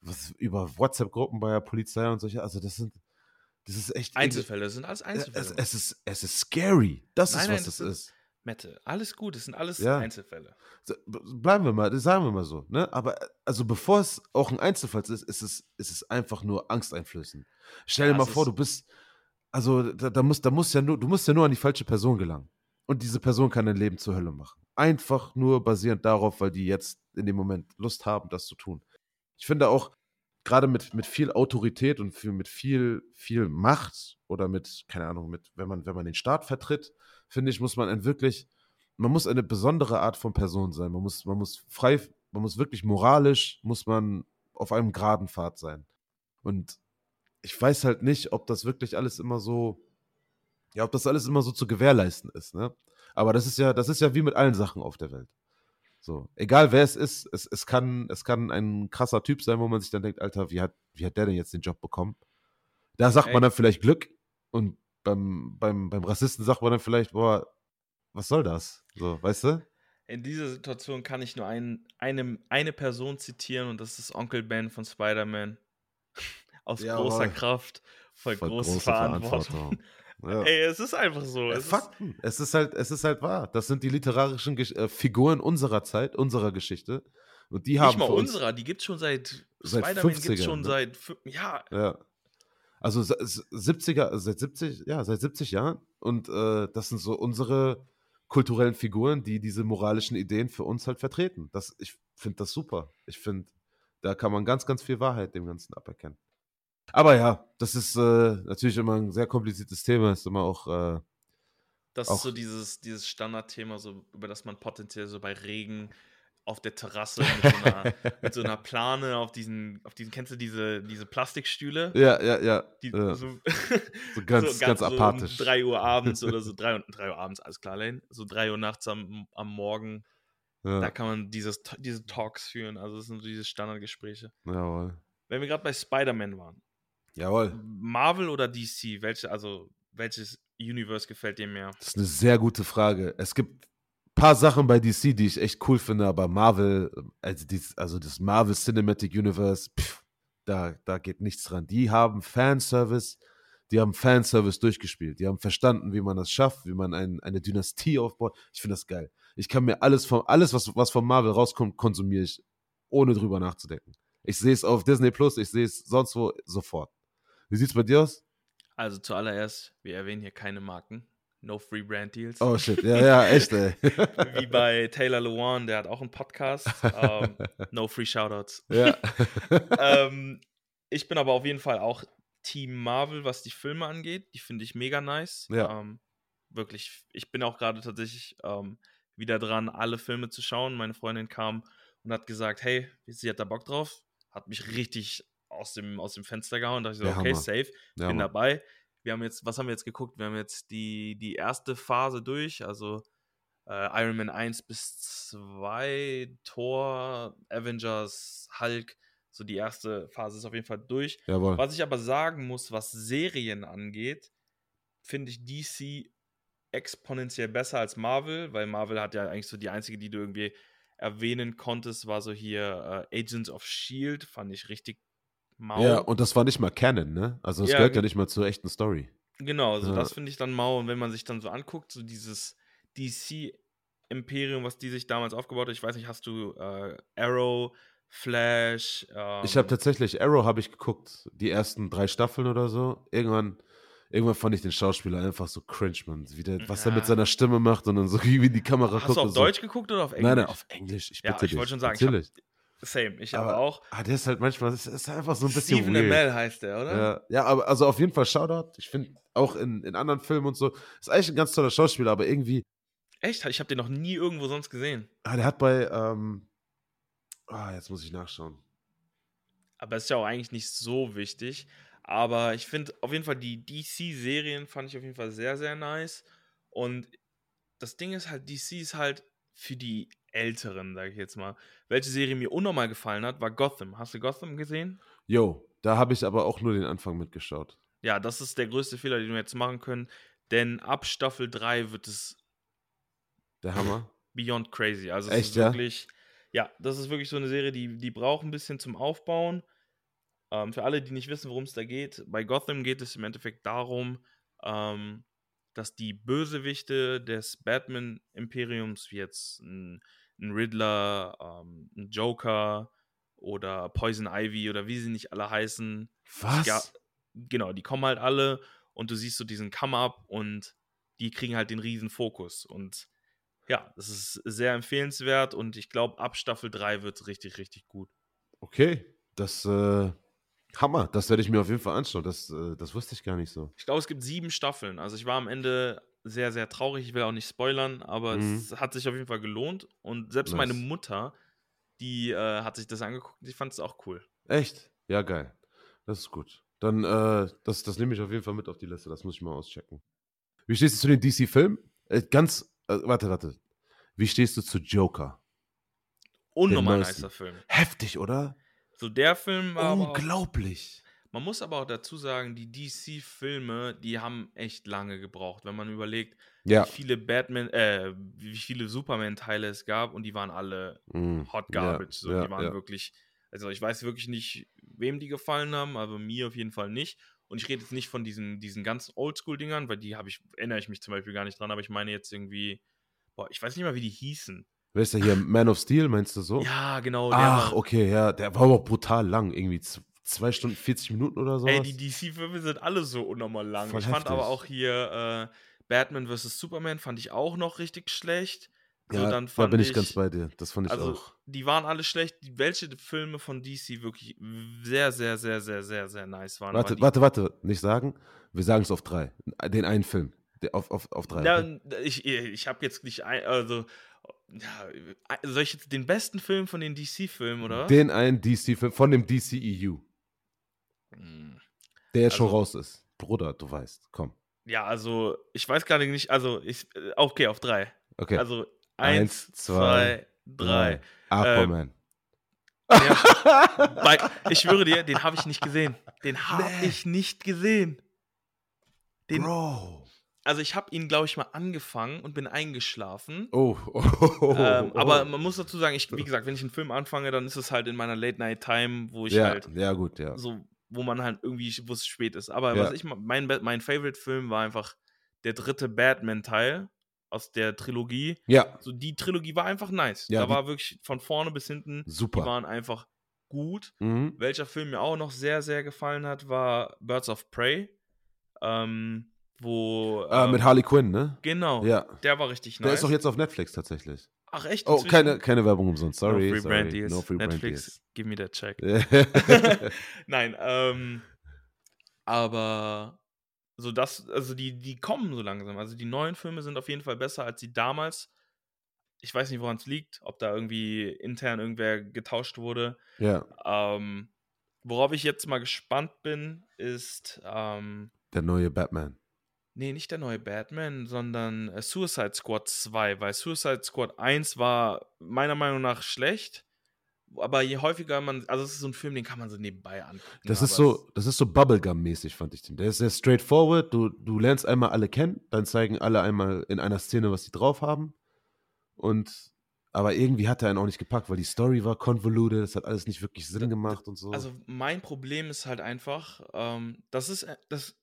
was, über WhatsApp-Gruppen bei der Polizei und solche, also das sind, das ist echt. Einzelfälle, das sind alles Einzelfälle. Es, es, ist, es ist scary. Das nein, ist, was nein, das, ist. Mette, alles gut, das sind alles ja. Einzelfälle. Bleiben wir mal, das sagen wir mal so. Ne? Aber also bevor es auch ein Einzelfall ist, ist es, ist es einfach nur angsteinflößend. Stell ja, dir mal vor, du bist, also da, da, muss, da muss ja nur, du musst ja nur an die falsche Person gelangen. Und diese Person kann dein Leben zur Hölle machen. Einfach nur basierend darauf, weil die jetzt in dem Moment Lust haben, das zu tun. Ich finde auch, gerade mit, mit viel Autorität und viel, mit viel, viel Macht oder mit, keine Ahnung, mit, wenn man, wenn man den Staat vertritt, finde ich, muss man ein wirklich, man muss eine besondere Art von Person sein. Man muss, man muss frei, man muss wirklich moralisch, muss man auf einem geraden Pfad sein. Und ich weiß halt nicht, ob das wirklich alles immer so, ja, ob das alles immer so zu gewährleisten ist, ne? Aber das ist ja, das ist ja wie mit allen Sachen auf der Welt. So, egal wer es ist, es, es, kann, es kann ein krasser Typ sein, wo man sich dann denkt, Alter, wie hat, wie hat der denn jetzt den Job bekommen? Da sagt Ey. man dann vielleicht Glück und beim, beim, beim Rassisten sagt man dann vielleicht, boah, was soll das? So, weißt du? In dieser Situation kann ich nur ein, eine, eine Person zitieren und das ist Onkel Ben von Spider-Man aus ja, großer Kraft, voll, voll große, große Verantwortung. Verantwortung. Ja. Ey, es ist einfach so. Es Fakten. Ist es ist halt, es ist halt wahr. Das sind die literarischen Gesch äh, Figuren unserer Zeit, unserer Geschichte. Und die haben Nicht mal unserer, die gibt es schon seit, seit Spider-Man gibt schon ne? seit, ja. ja. Also 70er, seit 70, ja, seit 70 Jahren. Und äh, das sind so unsere kulturellen Figuren, die diese moralischen Ideen für uns halt vertreten. Das, ich finde das super. Ich finde, da kann man ganz, ganz viel Wahrheit dem Ganzen aberkennen. Aber ja, das ist äh, natürlich immer ein sehr kompliziertes Thema. Ist immer auch. Äh, das auch ist so dieses, dieses Standardthema, so, über das man potenziell so bei Regen auf der Terrasse mit so einer, mit so einer Plane auf diesen, auf diesen, kennst du diese, diese Plastikstühle? Ja, ja, ja. Die, ja. So, so, ganz, so ganz, ganz apathisch. So um 3 Uhr abends oder so 3, 3 Uhr abends, alles klar, Lane. So 3 Uhr nachts am, am Morgen. Ja. Da kann man dieses, diese Talks führen. Also, das sind so diese Standardgespräche. Jawohl. Wenn wir gerade bei Spider-Man waren, Jawohl. Marvel oder DC? Welche, also welches Universe gefällt dir mehr? Das ist eine sehr gute Frage. Es gibt ein paar Sachen bei DC, die ich echt cool finde, aber Marvel, also, dies, also das Marvel Cinematic Universe, pff, da, da geht nichts dran. Die haben Fanservice, die haben Fanservice durchgespielt. Die haben verstanden, wie man das schafft, wie man ein, eine Dynastie aufbaut. Ich finde das geil. Ich kann mir alles von, alles, was, was von Marvel rauskommt, konsumiere ich, ohne drüber nachzudenken. Ich sehe es auf Disney Plus, ich sehe es sonst wo sofort. Wie sieht's bei dir aus? Also zuallererst, wir erwähnen hier keine Marken. No Free Brand Deals. Oh shit, ja, ja, echt, ey. Wie bei Taylor Lewan, der hat auch einen Podcast. Um, ähm, no Free Shoutouts. Ja. um, ich bin aber auf jeden Fall auch Team Marvel, was die Filme angeht. Die finde ich mega nice. Ja. Um, ähm, wirklich, ich bin auch gerade tatsächlich ähm, wieder dran, alle Filme zu schauen. Meine Freundin kam und hat gesagt, hey, sie hat da Bock drauf, hat mich richtig aus dem, aus dem Fenster gehauen. Da dachte ich so, okay, Hammer. safe, bin Hammer. dabei. Wir haben jetzt, was haben wir jetzt geguckt? Wir haben jetzt die, die erste Phase durch, also äh, Iron Man 1 bis 2, Thor, Avengers, Hulk, so die erste Phase ist auf jeden Fall durch. Jawohl. Was ich aber sagen muss, was Serien angeht, finde ich DC exponentiell besser als Marvel, weil Marvel hat ja eigentlich so die einzige, die du irgendwie erwähnen konntest, war so hier äh, Agents of Shield, fand ich richtig mau. Ja, und das war nicht mal Canon, ne? Also es ja, gehört ja nicht mal zur echten Story. Genau, also ja. das finde ich dann mau. Und wenn man sich dann so anguckt, so dieses DC-Imperium, was die sich damals aufgebaut hat, ich weiß nicht, hast du äh, Arrow, Flash? Ähm, ich habe tatsächlich, Arrow habe ich geguckt, die ersten drei Staffeln oder so. Irgendwann irgendwann fand ich den Schauspieler einfach so cringe, man. Der, was ja. er mit seiner Stimme macht und dann so wie die Kamera Hast guckt. Hast du auf Deutsch so. geguckt oder auf Englisch? Nein, nein, auf Englisch. Ich bitte ja, ich wollte schon sagen, Natürlich. Ich same, ich aber, aber auch. Ah, der ist halt manchmal, ist, ist einfach so ein bisschen Steven Amell heißt der, oder? Ja, ja, aber also auf jeden Fall Shoutout. Ich finde auch in, in anderen Filmen und so, ist eigentlich ein ganz toller Schauspieler, aber irgendwie. Echt? Ich habe den noch nie irgendwo sonst gesehen. Ah, der hat bei, ähm, ah, jetzt muss ich nachschauen. Aber ist ja auch eigentlich nicht so wichtig. Aber ich finde auf jeden Fall die DC-Serien fand ich auf jeden Fall sehr, sehr nice. Und das Ding ist halt, DC ist halt für die Älteren, sage ich jetzt mal. Welche Serie mir unnormal gefallen hat, war Gotham. Hast du Gotham gesehen? Jo, da habe ich aber auch nur den Anfang mitgeschaut. Ja, das ist der größte Fehler, den wir jetzt machen können. Denn ab Staffel 3 wird es. Der Hammer. Beyond crazy. Also, es Echt, ist wirklich. Ja? ja, das ist wirklich so eine Serie, die, die braucht ein bisschen zum Aufbauen. Ähm, für alle, die nicht wissen, worum es da geht, bei Gotham geht es im Endeffekt darum, ähm, dass die Bösewichte des Batman-Imperiums, wie jetzt ein, ein Riddler, ähm, ein Joker oder Poison Ivy oder wie sie nicht alle heißen. Was? Ja, genau, die kommen halt alle und du siehst so diesen Come-Up und die kriegen halt den riesen Fokus. Und ja, das ist sehr empfehlenswert und ich glaube, ab Staffel 3 wird es richtig, richtig gut. Okay, das äh, Hammer, das werde ich mir auf jeden Fall anschauen. Das, äh, das wusste ich gar nicht so. Ich glaube, es gibt sieben Staffeln. Also ich war am Ende sehr, sehr traurig. Ich will auch nicht spoilern, aber mhm. es hat sich auf jeden Fall gelohnt. Und selbst nice. meine Mutter, die äh, hat sich das angeguckt und ich fand es auch cool. Echt? Ja, geil. Das ist gut. Dann, äh, das, das nehme ich auf jeden Fall mit auf die Liste. Das muss ich mal auschecken. Wie stehst du zu den DC-Filmen? Äh, ganz, äh, warte, warte. Wie stehst du zu Joker? Unnormal nicer Film. Heftig, oder? So der Film war. Unglaublich. Man muss aber auch dazu sagen, die DC-Filme, die haben echt lange gebraucht, wenn man überlegt, ja. wie viele Batman, äh, wie viele Superman-Teile es gab und die waren alle mm. Hot Garbage. Ja, so, die waren wirklich, also ich weiß wirklich nicht, wem die gefallen haben, aber mir auf jeden Fall nicht. Und ich rede jetzt nicht von diesen, diesen ganz Oldschool-Dingern, weil die habe ich, erinnere ich mich zum Beispiel gar nicht dran, aber ich meine jetzt irgendwie, boah, ich weiß nicht mal, wie die hießen. Wer ist der hier? Man of Steel, meinst du so? Ja, genau. Ach, war, okay, ja. Der war aber auch brutal lang. Irgendwie zwei Stunden, 40 Minuten oder so. Ey, die DC-Filme sind alle so unnormal lang. Voll ich heftig. fand aber auch hier äh, Batman vs. Superman fand ich auch noch richtig schlecht. So, ja, da bin ich, ich, ganz bei dir. Das fand ich also, auch. Die waren alle schlecht. Welche Filme von DC wirklich sehr, sehr, sehr, sehr, sehr, sehr nice waren. Warte, warte, warte. Nicht sagen. Wir sagen es auf drei. Den einen Film. Auf, auf, auf drei. Ja? Ich, ich habe jetzt nicht ein, also ja, soll ich jetzt den besten Film von den DC-Filmen, oder? Den einen DC-Film von dem DCEU. Hm. Der jetzt also, schon raus ist. Bruder, du weißt, komm. Ja, also, ich weiß gar nicht, also, ich, äh, okay, auf drei. Okay. Also, eins, eins zwei, drei. drei. Aquaman. Ähm, ja, bei, ich schwöre dir, den habe ich nicht gesehen. Den habe nee. ich nicht gesehen. Den, Bro also ich habe ihn, glaube ich, mal angefangen und bin eingeschlafen. Oh. oh, oh, ähm, oh. Aber man muss dazu sagen, ich, wie gesagt, wenn ich einen Film anfange, dann ist es halt in meiner Late-Night-Time, wo ich ja, halt. Ja, gut, ja. So, wo man halt irgendwie, wo es spät ist. Aber ja. was ich, mein, mein Favorite-Film war einfach der dritte Batman-Teil aus der Trilogie. Ja. So, die Trilogie war einfach nice. Ja, da war wirklich von vorne bis hinten. Super. Die waren einfach gut. Mhm. Welcher Film mir auch noch sehr, sehr gefallen hat, war Birds of Prey. Ähm, wo. Äh, mit Harley Quinn, ne? Genau. Ja. Der war richtig nice. Der ist doch jetzt auf Netflix tatsächlich. Ach, echt? Oh, keine, keine Werbung umsonst. Sorry. No free sorry. brand deals. No free Netflix, brand give me that check. Nein, ähm. Aber So das, also die, die kommen so langsam. Also die neuen Filme sind auf jeden Fall besser als die damals. Ich weiß nicht, woran es liegt, ob da irgendwie intern irgendwer getauscht wurde. Ja. Ähm, worauf ich jetzt mal gespannt bin, ist ähm, der neue Batman. Nee, nicht der neue Batman, sondern äh, Suicide Squad 2, weil Suicide Squad 1 war meiner Meinung nach schlecht. Aber je häufiger man, also es ist so ein Film, den kann man so nebenbei angucken. Das ist so, das ist so Bubblegum-mäßig, fand ich den. Der ist sehr straightforward. Du, du lernst einmal alle kennen, dann zeigen alle einmal in einer Szene, was sie drauf haben. Und aber irgendwie hat er einen auch nicht gepackt, weil die Story war convoluted, das hat alles nicht wirklich Sinn gemacht und so. Also mein Problem ist halt einfach, ähm, das ist äh, das,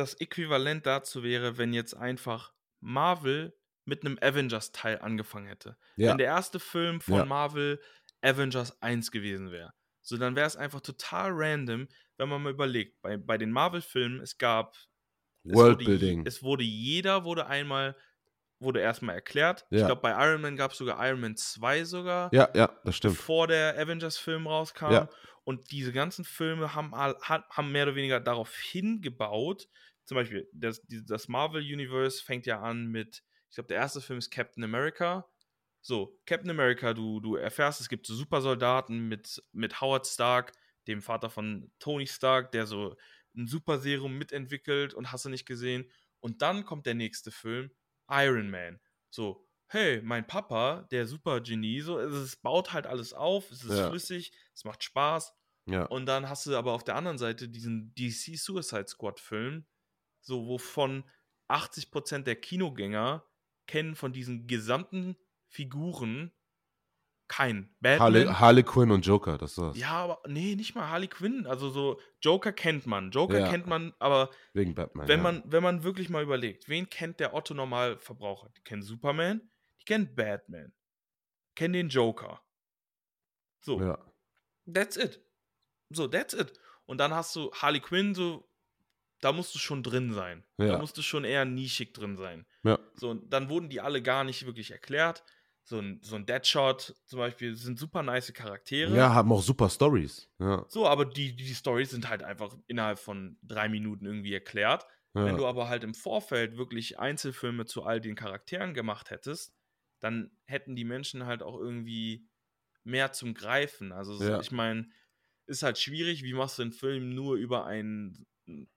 das Äquivalent dazu wäre, wenn jetzt einfach Marvel mit einem Avengers-Teil angefangen hätte. Ja. Wenn der erste Film von ja. Marvel Avengers 1 gewesen wäre. So, dann wäre es einfach total random, wenn man mal überlegt. Bei, bei den Marvel-Filmen, es gab. Worldbuilding. Es, es, wurde jeder, wurde einmal, wurde erstmal erklärt. Ja. Ich glaube, bei Iron Man gab es sogar Iron Man 2 sogar. Ja, ja, das stimmt. Bevor der Avengers-Film rauskam. Ja. Und diese ganzen Filme haben, haben mehr oder weniger darauf hingebaut, zum Beispiel, das, das Marvel Universe fängt ja an mit, ich glaube, der erste Film ist Captain America. So, Captain America, du, du erfährst, es gibt so Supersoldaten mit, mit Howard Stark, dem Vater von Tony Stark, der so ein Superserum mitentwickelt und hast du nicht gesehen. Und dann kommt der nächste Film, Iron Man. So, hey, mein Papa, der Supergenie, so, es baut halt alles auf, es ist ja. flüssig, es macht Spaß. Ja. Und dann hast du aber auf der anderen Seite diesen DC Suicide Squad Film, so wovon 80% der Kinogänger kennen von diesen gesamten Figuren kein. Batman. Harley, Harley Quinn und Joker, das war's. Ja, aber nee, nicht mal Harley Quinn. Also so Joker kennt man. Joker ja. kennt man, aber wegen Batman. Wenn ja. man wenn man wirklich mal überlegt, wen kennt der Otto Normalverbraucher? Die kennen Superman, die kennen Batman, kennen den Joker. So. Ja. That's it. So, that's it. Und dann hast du Harley Quinn, so da musst du schon drin sein. Ja. Da musst du schon eher nischig drin sein. Ja. So, und dann wurden die alle gar nicht wirklich erklärt. So ein, so ein Deadshot zum Beispiel sind super nice Charaktere. Ja, haben auch super Stories. Ja. So, aber die, die Stories sind halt einfach innerhalb von drei Minuten irgendwie erklärt. Ja. Wenn du aber halt im Vorfeld wirklich Einzelfilme zu all den Charakteren gemacht hättest, dann hätten die Menschen halt auch irgendwie mehr zum Greifen. Also, ja. ich meine, ist halt schwierig, wie machst du einen Film nur über einen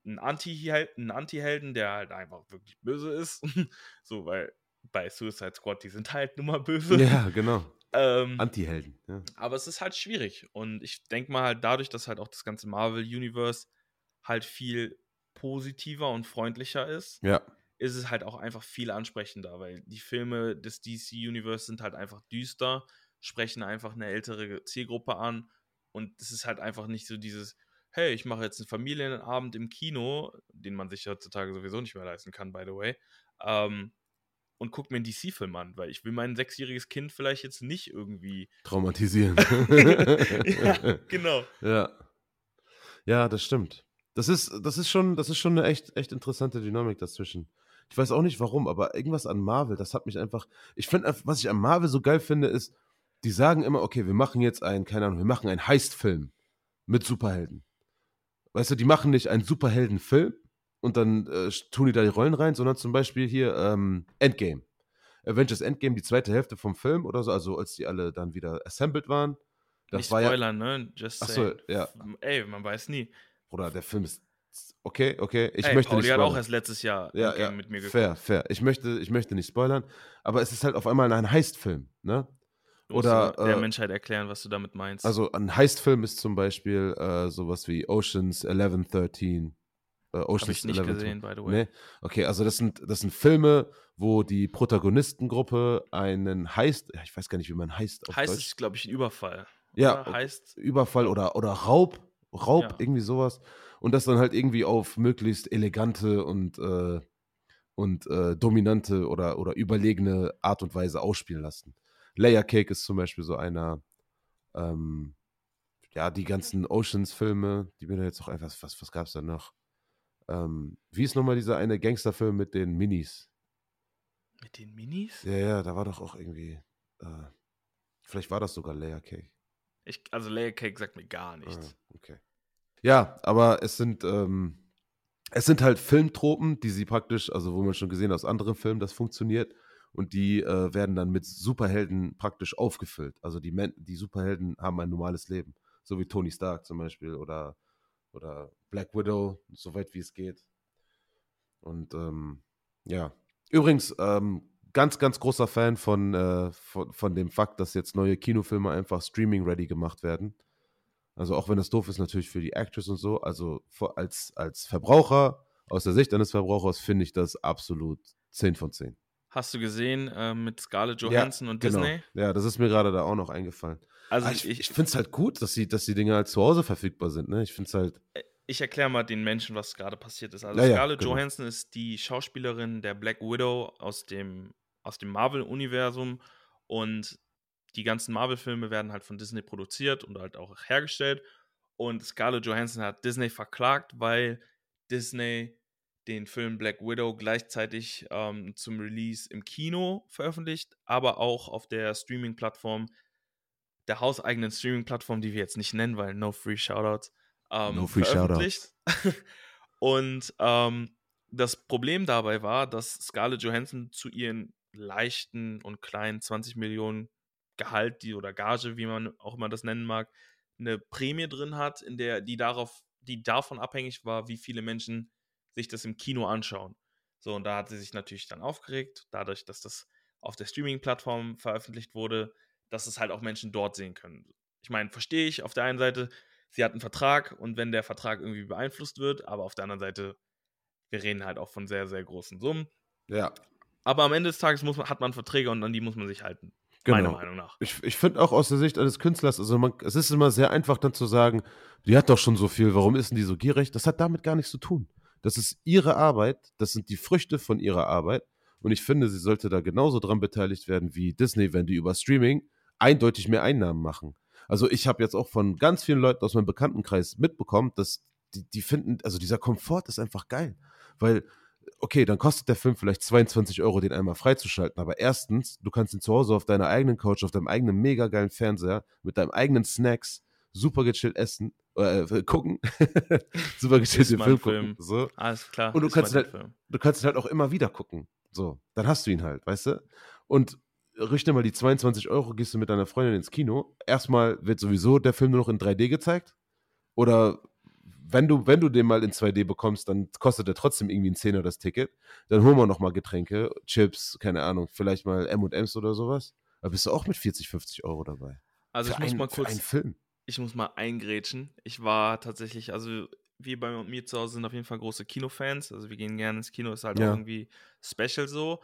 einen Anti-Helden, Anti der halt einfach wirklich böse ist. so, weil bei Suicide Squad, die sind halt nun mal böse. Ja, genau. Ähm, Anti-Helden. Ja. Aber es ist halt schwierig. Und ich denke mal halt dadurch, dass halt auch das ganze Marvel-Universe halt viel positiver und freundlicher ist, ja. ist es halt auch einfach viel ansprechender, weil die Filme des DC-Universe sind halt einfach düster, sprechen einfach eine ältere Zielgruppe an und es ist halt einfach nicht so dieses, hey, ich mache jetzt einen Familienabend im Kino, den man sich heutzutage sowieso nicht mehr leisten kann, by the way, ähm, und guck mir einen DC-Film an, weil ich will mein sechsjähriges Kind vielleicht jetzt nicht irgendwie traumatisieren. ja, genau. Ja. Ja, das stimmt. Das ist, das ist schon, das ist schon eine echt, echt interessante Dynamik dazwischen. Ich weiß auch nicht warum, aber irgendwas an Marvel, das hat mich einfach. Ich finde, was ich an Marvel so geil finde, ist, die sagen immer, okay, wir machen jetzt einen, keine Ahnung, wir machen einen Heist-Film mit Superhelden weißt du, die machen nicht einen Superheldenfilm und dann äh, tun die da die Rollen rein, sondern zum Beispiel hier ähm, Endgame. Avengers Endgame, die zweite Hälfte vom Film oder so, also als die alle dann wieder assembled waren. Das nicht war spoilern, ja, ne? Just Achso, ja. Ey, man weiß nie. Oder der Film ist okay, okay. Ich Ey, möchte Pauli nicht spoilern. hat auch erst letztes Jahr ja, ja, mit mir geguckt. Fair, fair. Ich möchte, ich möchte nicht spoilern, aber es ist halt auf einmal ein Heist-Film, ne? Oder der äh, Menschheit erklären, was du damit meinst. Also ein Heist-Film ist zum Beispiel äh, sowas wie Oceans 11, 13. Äh, Oceans Hab ich nicht 11, gesehen, by the way. Nee? Okay, also das sind, das sind Filme, wo die Protagonistengruppe einen Heist, ich weiß gar nicht, wie man heißt auf Heist Deutsch. ist, glaube ich, ein Überfall. Ja, heißt Überfall oder, oder Raub, Raub, ja. irgendwie sowas. Und das dann halt irgendwie auf möglichst elegante und, äh, und äh, dominante oder, oder überlegene Art und Weise ausspielen lassen. Layer Cake ist zum Beispiel so einer. Ähm, ja, die ganzen Oceans-Filme, die mir da jetzt auch einfach, was, was gab es da noch? Ähm, wie ist nochmal dieser eine Gangsterfilm mit den Minis? Mit den Minis? Ja, ja, da war doch auch irgendwie. Äh, vielleicht war das sogar Layer Cake. Ich, also Layer Cake sagt mir gar nichts. Ah, okay. Ja, aber es sind, ähm, es sind halt Filmtropen, die sie praktisch, also wo man schon gesehen hat aus anderen Filmen, das funktioniert. Und die äh, werden dann mit Superhelden praktisch aufgefüllt. Also die, Men die Superhelden haben ein normales Leben. So wie Tony Stark zum Beispiel oder, oder Black Widow, soweit wie es geht. Und ähm, ja. Übrigens, ähm, ganz, ganz großer Fan von, äh, von, von dem Fakt, dass jetzt neue Kinofilme einfach streaming-ready gemacht werden. Also auch wenn das doof ist natürlich für die Actress und so, also als, als Verbraucher, aus der Sicht eines Verbrauchers finde ich das absolut 10 von 10. Hast du gesehen äh, mit Scarlett Johansson ja, und genau. Disney? Ja, das ist mir gerade da auch noch eingefallen. Also ich, ich, ich finde es halt gut, dass die, dass die Dinge halt zu Hause verfügbar sind. Ne? Ich finde es halt. Ich erkläre mal den Menschen, was gerade passiert ist. Also ja, Scarlett ja, genau. Johansson ist die Schauspielerin der Black Widow aus dem, aus dem Marvel-Universum und die ganzen Marvel-Filme werden halt von Disney produziert und halt auch hergestellt. Und Scarlett Johansson hat Disney verklagt, weil Disney den Film Black Widow gleichzeitig ähm, zum Release im Kino veröffentlicht, aber auch auf der Streaming-Plattform, der hauseigenen Streaming-Plattform, die wir jetzt nicht nennen, weil no free Shoutouts, ähm, no free veröffentlicht. Shoutouts. Und ähm, das Problem dabei war, dass Scarlett Johansson zu ihren leichten und kleinen 20 Millionen Gehalt die, oder Gage, wie man auch immer das nennen mag, eine Prämie drin hat, in der die darauf, die davon abhängig war, wie viele Menschen sich das im Kino anschauen. So, und da hat sie sich natürlich dann aufgeregt, dadurch, dass das auf der Streaming-Plattform veröffentlicht wurde, dass es halt auch Menschen dort sehen können. Ich meine, verstehe ich auf der einen Seite, sie hat einen Vertrag und wenn der Vertrag irgendwie beeinflusst wird, aber auf der anderen Seite, wir reden halt auch von sehr, sehr großen Summen. Ja. Aber am Ende des Tages muss man, hat man Verträge und an die muss man sich halten. Genau. Meiner Meinung nach. Ich, ich finde auch aus der Sicht eines Künstlers, also man, es ist immer sehr einfach dann zu sagen, die hat doch schon so viel, warum ist denn die so gierig? Das hat damit gar nichts zu tun. Das ist ihre Arbeit, das sind die Früchte von ihrer Arbeit. Und ich finde, sie sollte da genauso dran beteiligt werden wie Disney, wenn die über Streaming eindeutig mehr Einnahmen machen. Also ich habe jetzt auch von ganz vielen Leuten aus meinem Bekanntenkreis mitbekommen, dass die, die finden, also dieser Komfort ist einfach geil. Weil okay, dann kostet der Film vielleicht 22 Euro, den einmal freizuschalten. Aber erstens, du kannst ihn zu Hause auf deiner eigenen Couch, auf deinem eigenen mega geilen Fernseher, mit deinem eigenen Snacks, super gechillt essen, äh, gucken. super gechillt den Film, Film, gucken. So. Alles klar. Und du kannst, halt, du kannst ihn halt auch immer wieder gucken. So, dann hast du ihn halt, weißt du? Und richte mal die 22 Euro, gehst du mit deiner Freundin ins Kino. Erstmal wird sowieso der Film nur noch in 3D gezeigt. Oder wenn du, wenn du den mal in 2D bekommst, dann kostet er trotzdem irgendwie ein Zehner das Ticket. Dann holen wir noch mal Getränke, Chips, keine Ahnung, vielleicht mal M&M's oder sowas. Da bist du auch mit 40, 50 Euro dabei. Also für ich muss ein, mal kurz, einen Film. Ich muss mal eingrätschen. Ich war tatsächlich, also wir bei mir zu Hause sind auf jeden Fall große Kinofans. Also wir gehen gerne ins Kino, ist halt ja. irgendwie special so.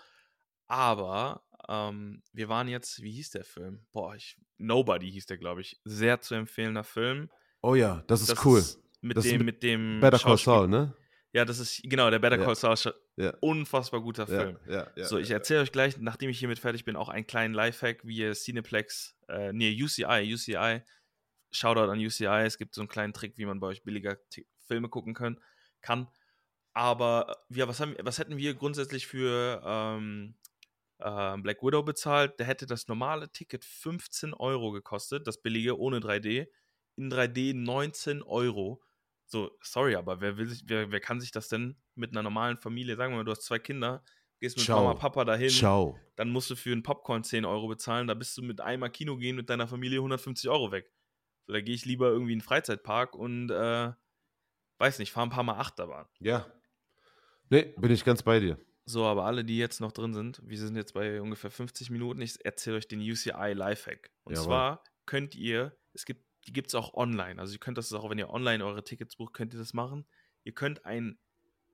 Aber ähm, wir waren jetzt, wie hieß der Film? Boah, ich, Nobody hieß der, glaube ich. Sehr zu empfehlender Film. Oh ja, das ist das cool. Ist, mit das dem, mit dem. Better Call Saul, ne? Ja, das ist, genau, der Better Call Saul. Ja. Unfassbar guter Film. Ja, ja, so, ich erzähle euch gleich, nachdem ich hiermit fertig bin, auch einen kleinen Lifehack, wie ihr Cineplex, äh, nee, UCI, UCI, Shoutout an UCI, es gibt so einen kleinen Trick, wie man bei euch billiger T Filme gucken können, kann. Aber ja, was, haben, was hätten wir grundsätzlich für ähm, äh, Black Widow bezahlt? Da hätte das normale Ticket 15 Euro gekostet, das billige ohne 3D. In 3D 19 Euro. So, sorry, aber wer will sich, wer, wer kann sich das denn mit einer normalen Familie, sagen wir mal, du hast zwei Kinder, gehst mit Ciao. Mama, Papa dahin, Ciao. dann musst du für einen Popcorn 10 Euro bezahlen, da bist du mit einmal Kino gehen mit deiner Familie 150 Euro weg. So, da gehe ich lieber irgendwie in den Freizeitpark und äh, weiß nicht, fahre ein paar Mal Achterbahn. Ja. Nee, bin ich ganz bei dir. So, aber alle, die jetzt noch drin sind, wir sind jetzt bei ungefähr 50 Minuten, ich erzähle euch den UCI Lifehack. Und Jawohl. zwar könnt ihr, es gibt die gibt es auch online. Also ihr könnt das auch, wenn ihr online eure Tickets bucht, könnt ihr das machen. Ihr könnt ein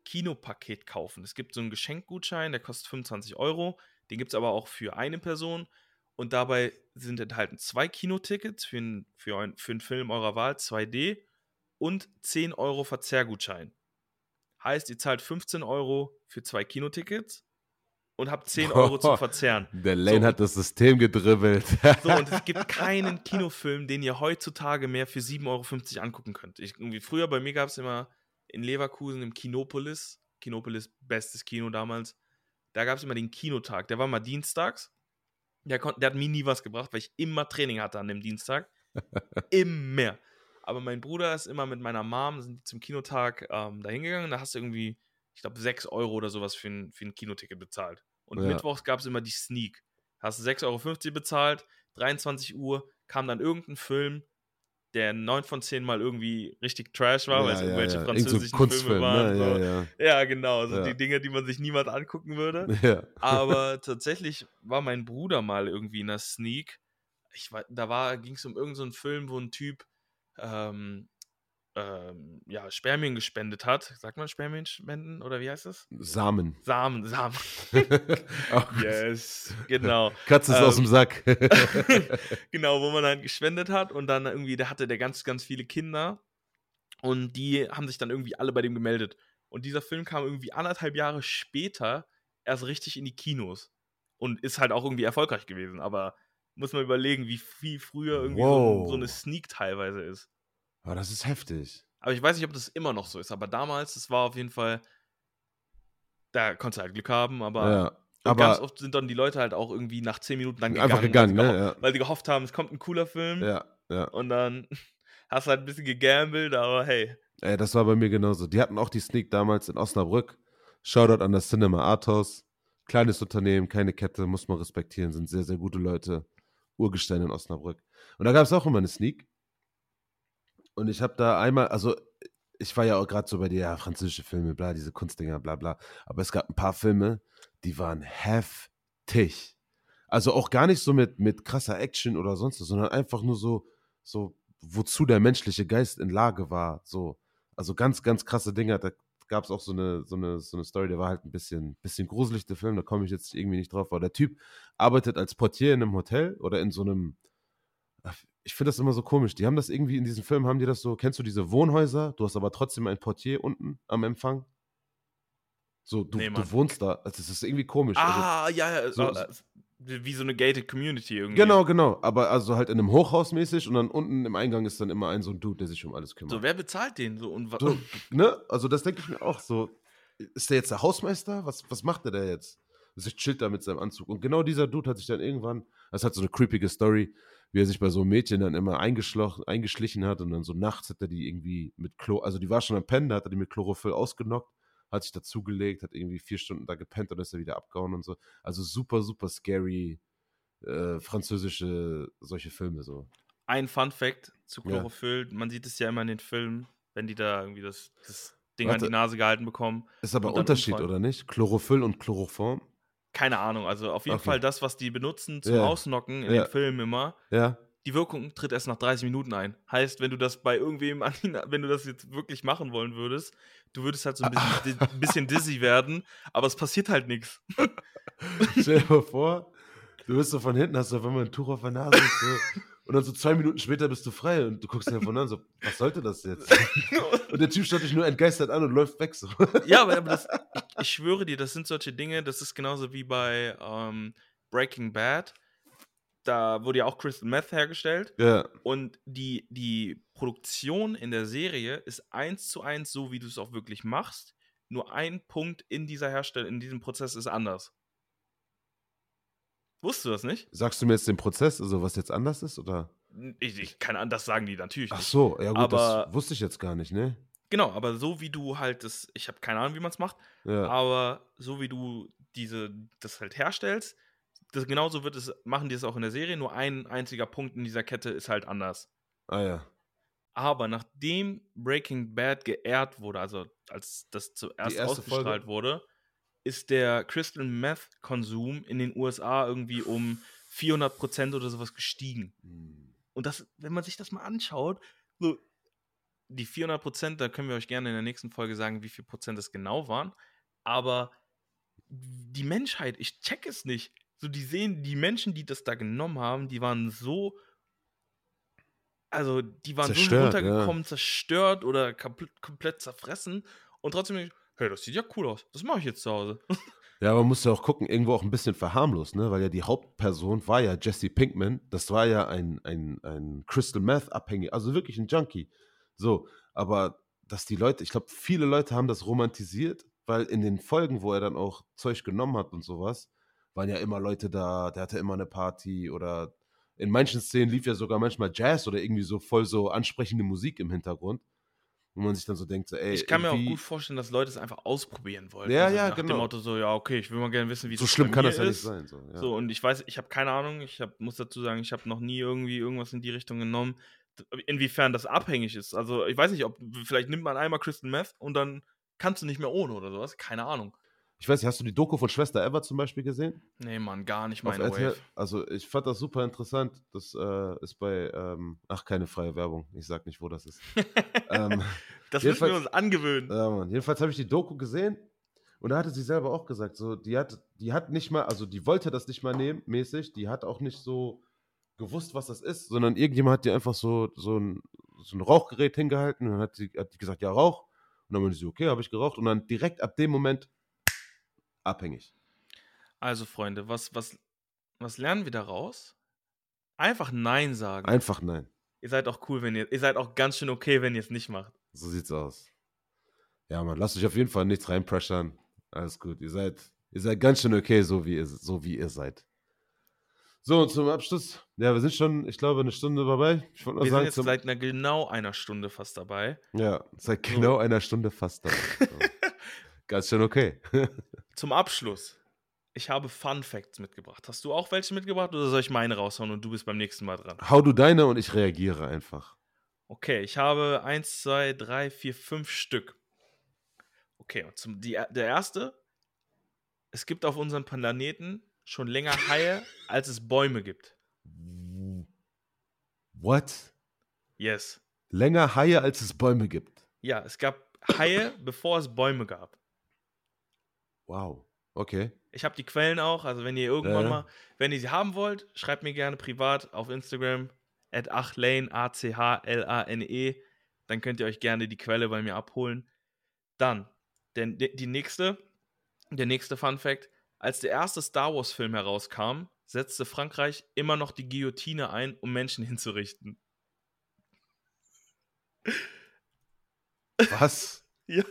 Kinopaket kaufen. Es gibt so einen Geschenkgutschein, der kostet 25 Euro. Den gibt es aber auch für eine Person. Und dabei sind enthalten zwei Kinotickets für, ein, für, ein, für einen Film eurer Wahl, 2D, und 10 Euro Verzehrgutschein. Heißt, ihr zahlt 15 Euro für zwei Kinotickets und habe 10 Euro zu verzehren. Der Lane so, hat das System gedribbelt. so, und es gibt keinen Kinofilm, den ihr heutzutage mehr für 7,50 Euro angucken könnt. Ich, irgendwie früher bei mir gab es immer in Leverkusen im Kinopolis, Kinopolis, bestes Kino damals, da gab es immer den Kinotag. Der war mal dienstags. Der, der hat mir nie was gebracht, weil ich immer Training hatte an dem Dienstag. immer. Aber mein Bruder ist immer mit meiner Mom, sind die zum Kinotag ähm, da hingegangen. Da hast du irgendwie, ich glaube, 6 Euro oder sowas für ein, für ein Kinoticket bezahlt. Und ja. mittwochs gab es immer die Sneak. Hast du 6,50 Euro bezahlt, 23 Uhr kam dann irgendein Film, der 9 von 10 Mal irgendwie richtig trash war, ja, weil es irgendwelche ja. französischen Irgend so Filme waren. Ne? So. Ja, genau. So die Dinge, die man sich niemand angucken würde. Aber tatsächlich war mein Bruder mal irgendwie in der Sneak. Ich war, da ging es um irgendeinen so Film, wo ein Typ ähm, ähm, ja, Spermien gespendet hat. Sagt man Spermien spenden oder wie heißt das? Samen. Samen, Samen. yes, genau. Katze ist ähm, aus dem Sack. genau, wo man dann gespendet hat und dann irgendwie, da hatte der ganz, ganz viele Kinder und die haben sich dann irgendwie alle bei dem gemeldet. Und dieser Film kam irgendwie anderthalb Jahre später erst richtig in die Kinos und ist halt auch irgendwie erfolgreich gewesen. Aber muss man überlegen, wie viel früher irgendwie wow. so, so eine Sneak teilweise ist. Aber das ist heftig. Aber ich weiß nicht, ob das immer noch so ist. Aber damals, das war auf jeden Fall, da konntest du halt Glück haben, aber, ja, aber ganz oft sind dann die Leute halt auch irgendwie nach zehn Minuten dann gegangen. Einfach gegangen, weil, ne? ja. weil die gehofft haben, es kommt ein cooler Film. Ja, ja. Und dann hast du halt ein bisschen gegambelt, aber hey. Ey, das war bei mir genauso. Die hatten auch die Sneak damals in Osnabrück. Shoutout an das Cinema Arthouse. Kleines Unternehmen, keine Kette, muss man respektieren, sind sehr, sehr gute Leute. Urgestein in Osnabrück. Und da gab es auch immer eine Sneak. Und ich habe da einmal, also ich war ja auch gerade so bei dir, ja, französische Filme, bla, diese Kunstdinger, bla, bla. Aber es gab ein paar Filme, die waren heftig. Also auch gar nicht so mit, mit krasser Action oder sonst was, sondern einfach nur so, so, wozu der menschliche Geist in Lage war. So. Also ganz, ganz krasse Dinge. Da gab es auch so eine, so, eine, so eine Story, der war halt ein bisschen, bisschen gruselig, der Film, da komme ich jetzt irgendwie nicht drauf. Aber der Typ arbeitet als Portier in einem Hotel oder in so einem, ich finde das immer so komisch. Die haben das irgendwie in diesem Film, haben die das so, kennst du diese Wohnhäuser? Du hast aber trotzdem ein Portier unten am Empfang. So, du, nee, du wohnst da. Also, das ist irgendwie komisch. Also ah, also, ja, ja. So, äh, wie so eine gated Community irgendwie. Genau, genau. Aber also halt in einem Hochhaus mäßig und dann unten im Eingang ist dann immer ein so ein Dude, der sich um alles kümmert. So, wer bezahlt den so? Und so, ne? Also, das denke ich mir auch so. Ist der jetzt der Hausmeister? Was, was macht der da jetzt? Also, ich chillt da mit seinem Anzug. Und genau dieser Dude hat sich dann irgendwann, das hat so eine creepige Story, wie er sich bei so einem Mädchen dann immer eingeschlichen hat und dann so nachts hat er die irgendwie mit Chlor, also die war schon am Pennen, da hat er die mit Chlorophyll ausgenockt, hat sich dazugelegt, hat irgendwie vier Stunden da gepennt und ist er wieder abgehauen und so. Also super, super scary äh, französische solche Filme so. Ein Fun Fact zu Chlorophyll, ja. man sieht es ja immer in den Filmen, wenn die da irgendwie das, das Ding Warte, an die Nase gehalten bekommen. Ist aber ein Unterschied, umfallen. oder nicht? Chlorophyll und Chloroform? Keine Ahnung. Also auf jeden okay. Fall das, was die benutzen zum ja. Ausnocken in ja. den Filmen immer. Ja. Die Wirkung tritt erst nach 30 Minuten ein. Heißt, wenn du das bei irgendwem, wenn du das jetzt wirklich machen wollen würdest, du würdest halt so ein bisschen, ein bisschen dizzy werden, aber es passiert halt nichts. Stell dir mal vor, du bist so von hinten, hast du auf einmal ein Tuch auf der Nase so. Und dann so zwei Minuten später bist du frei und du guckst dir von an, so, was sollte das jetzt? und der Typ schaut dich nur entgeistert an und läuft weg. So. ja, aber, aber das, ich, ich, schwöre dir, das sind solche Dinge, das ist genauso wie bei ähm, Breaking Bad. Da wurde ja auch Crystal Meth hergestellt. Ja. Und die, die Produktion in der Serie ist eins zu eins so, wie du es auch wirklich machst. Nur ein Punkt in dieser Herstellung, in diesem Prozess ist anders. Wusstest du das nicht? Sagst du mir jetzt den Prozess, also was jetzt anders ist, oder? Ich, ich kann anders sagen die natürlich Ach so, ja gut, aber, das wusste ich jetzt gar nicht, ne? Genau, aber so wie du halt das, ich habe keine Ahnung, wie man es macht, ja. aber so wie du diese, das halt herstellst, das, genauso wird es, machen die es auch in der Serie, nur ein einziger Punkt in dieser Kette ist halt anders. Ah ja. Aber nachdem Breaking Bad geehrt wurde, also als das zuerst ausgestrahlt Folge? wurde, ist der Crystal Meth Konsum in den USA irgendwie um 400 Prozent oder sowas gestiegen. Mhm. Und das, wenn man sich das mal anschaut, so die 400 Prozent, da können wir euch gerne in der nächsten Folge sagen, wie viel Prozent es genau waren. Aber die Menschheit, ich check es nicht. So, die sehen, die Menschen, die das da genommen haben, die waren so, also die waren zerstört, so runtergekommen, ja. zerstört oder komplett, komplett zerfressen. Und trotzdem, hey, das sieht ja cool aus. Das mache ich jetzt zu Hause. Ja, man muss ja auch gucken, irgendwo auch ein bisschen verharmlos, ne? Weil ja die Hauptperson war ja Jesse Pinkman. Das war ja ein, ein, ein Crystal Meth-Abhängig, also wirklich ein Junkie. So, aber dass die Leute, ich glaube, viele Leute haben das romantisiert, weil in den Folgen, wo er dann auch Zeug genommen hat und sowas, waren ja immer Leute da, der hatte immer eine Party oder in manchen Szenen lief ja sogar manchmal Jazz oder irgendwie so voll so ansprechende Musik im Hintergrund. Wo man sich dann so denkt, so, ey. Ich kann mir auch gut vorstellen, dass Leute es einfach ausprobieren wollen. Ja, also ja, nach genau. dem Motto so, ja, okay, ich will mal gerne wissen, wie es So schlimm kann das ja nicht sein. So, ja. so, und ich weiß, ich habe keine Ahnung, ich hab, muss dazu sagen, ich habe noch nie irgendwie irgendwas in die Richtung genommen, inwiefern das abhängig ist. Also, ich weiß nicht, ob, vielleicht nimmt man einmal Crystal Meth und dann kannst du nicht mehr ohne oder sowas, keine Ahnung. Ich weiß nicht, hast du die Doku von Schwester Eva zum Beispiel gesehen? Nee, Mann, gar nicht meine RTL? Wave. Also ich fand das super interessant. Das äh, ist bei, ähm, ach, keine freie Werbung. Ich sag nicht, wo das ist. ähm, das müssen wir uns angewöhnen. Ja, Mann. Jedenfalls habe ich die Doku gesehen und da hatte sie selber auch gesagt, so, die hat, die hat nicht mal, also die wollte das nicht mal nehmen, mäßig, die hat auch nicht so gewusst, was das ist, sondern irgendjemand hat dir einfach so, so, ein, so ein Rauchgerät hingehalten und dann hat sie hat die gesagt, ja, Rauch. Und dann meinte sie, okay, habe ich geraucht. Und dann direkt ab dem Moment abhängig. Also, Freunde, was, was, was lernen wir daraus? Einfach Nein sagen. Einfach Nein. Ihr seid auch cool, wenn ihr, ihr seid auch ganz schön okay, wenn ihr es nicht macht. So sieht's aus. Ja, man, lasst euch auf jeden Fall nichts reinpressern. Alles gut. Ihr seid, ihr seid ganz schön okay, so wie ihr, so wie ihr seid. So, und zum Abschluss. Ja, wir sind schon, ich glaube, eine Stunde dabei. Ich wollte wir sagen, sind jetzt seit einer, genau einer Stunde fast dabei. Ja, seit genau einer Stunde fast dabei. ganz schön okay. zum Abschluss. Ich habe Fun Facts mitgebracht. Hast du auch welche mitgebracht oder soll ich meine raushauen und du bist beim nächsten Mal dran? Hau du deine und ich reagiere einfach. Okay, ich habe eins, zwei, drei, vier, fünf Stück. Okay, und zum, die, der erste. Es gibt auf unserem Planeten schon länger Haie, als es Bäume gibt. What? Yes. Länger Haie, als es Bäume gibt. Ja, es gab Haie, bevor es Bäume gab. Wow. Okay. Ich habe die Quellen auch, also wenn ihr irgendwann äh. mal, wenn ihr sie haben wollt, schreibt mir gerne privat auf Instagram at achlane, A-C-H-L-A-N-E. Dann könnt ihr euch gerne die Quelle bei mir abholen. Dann, denn die nächste, der nächste Fun Fact: Als der erste Star Wars-Film herauskam, setzte Frankreich immer noch die Guillotine ein, um Menschen hinzurichten. Was? ja.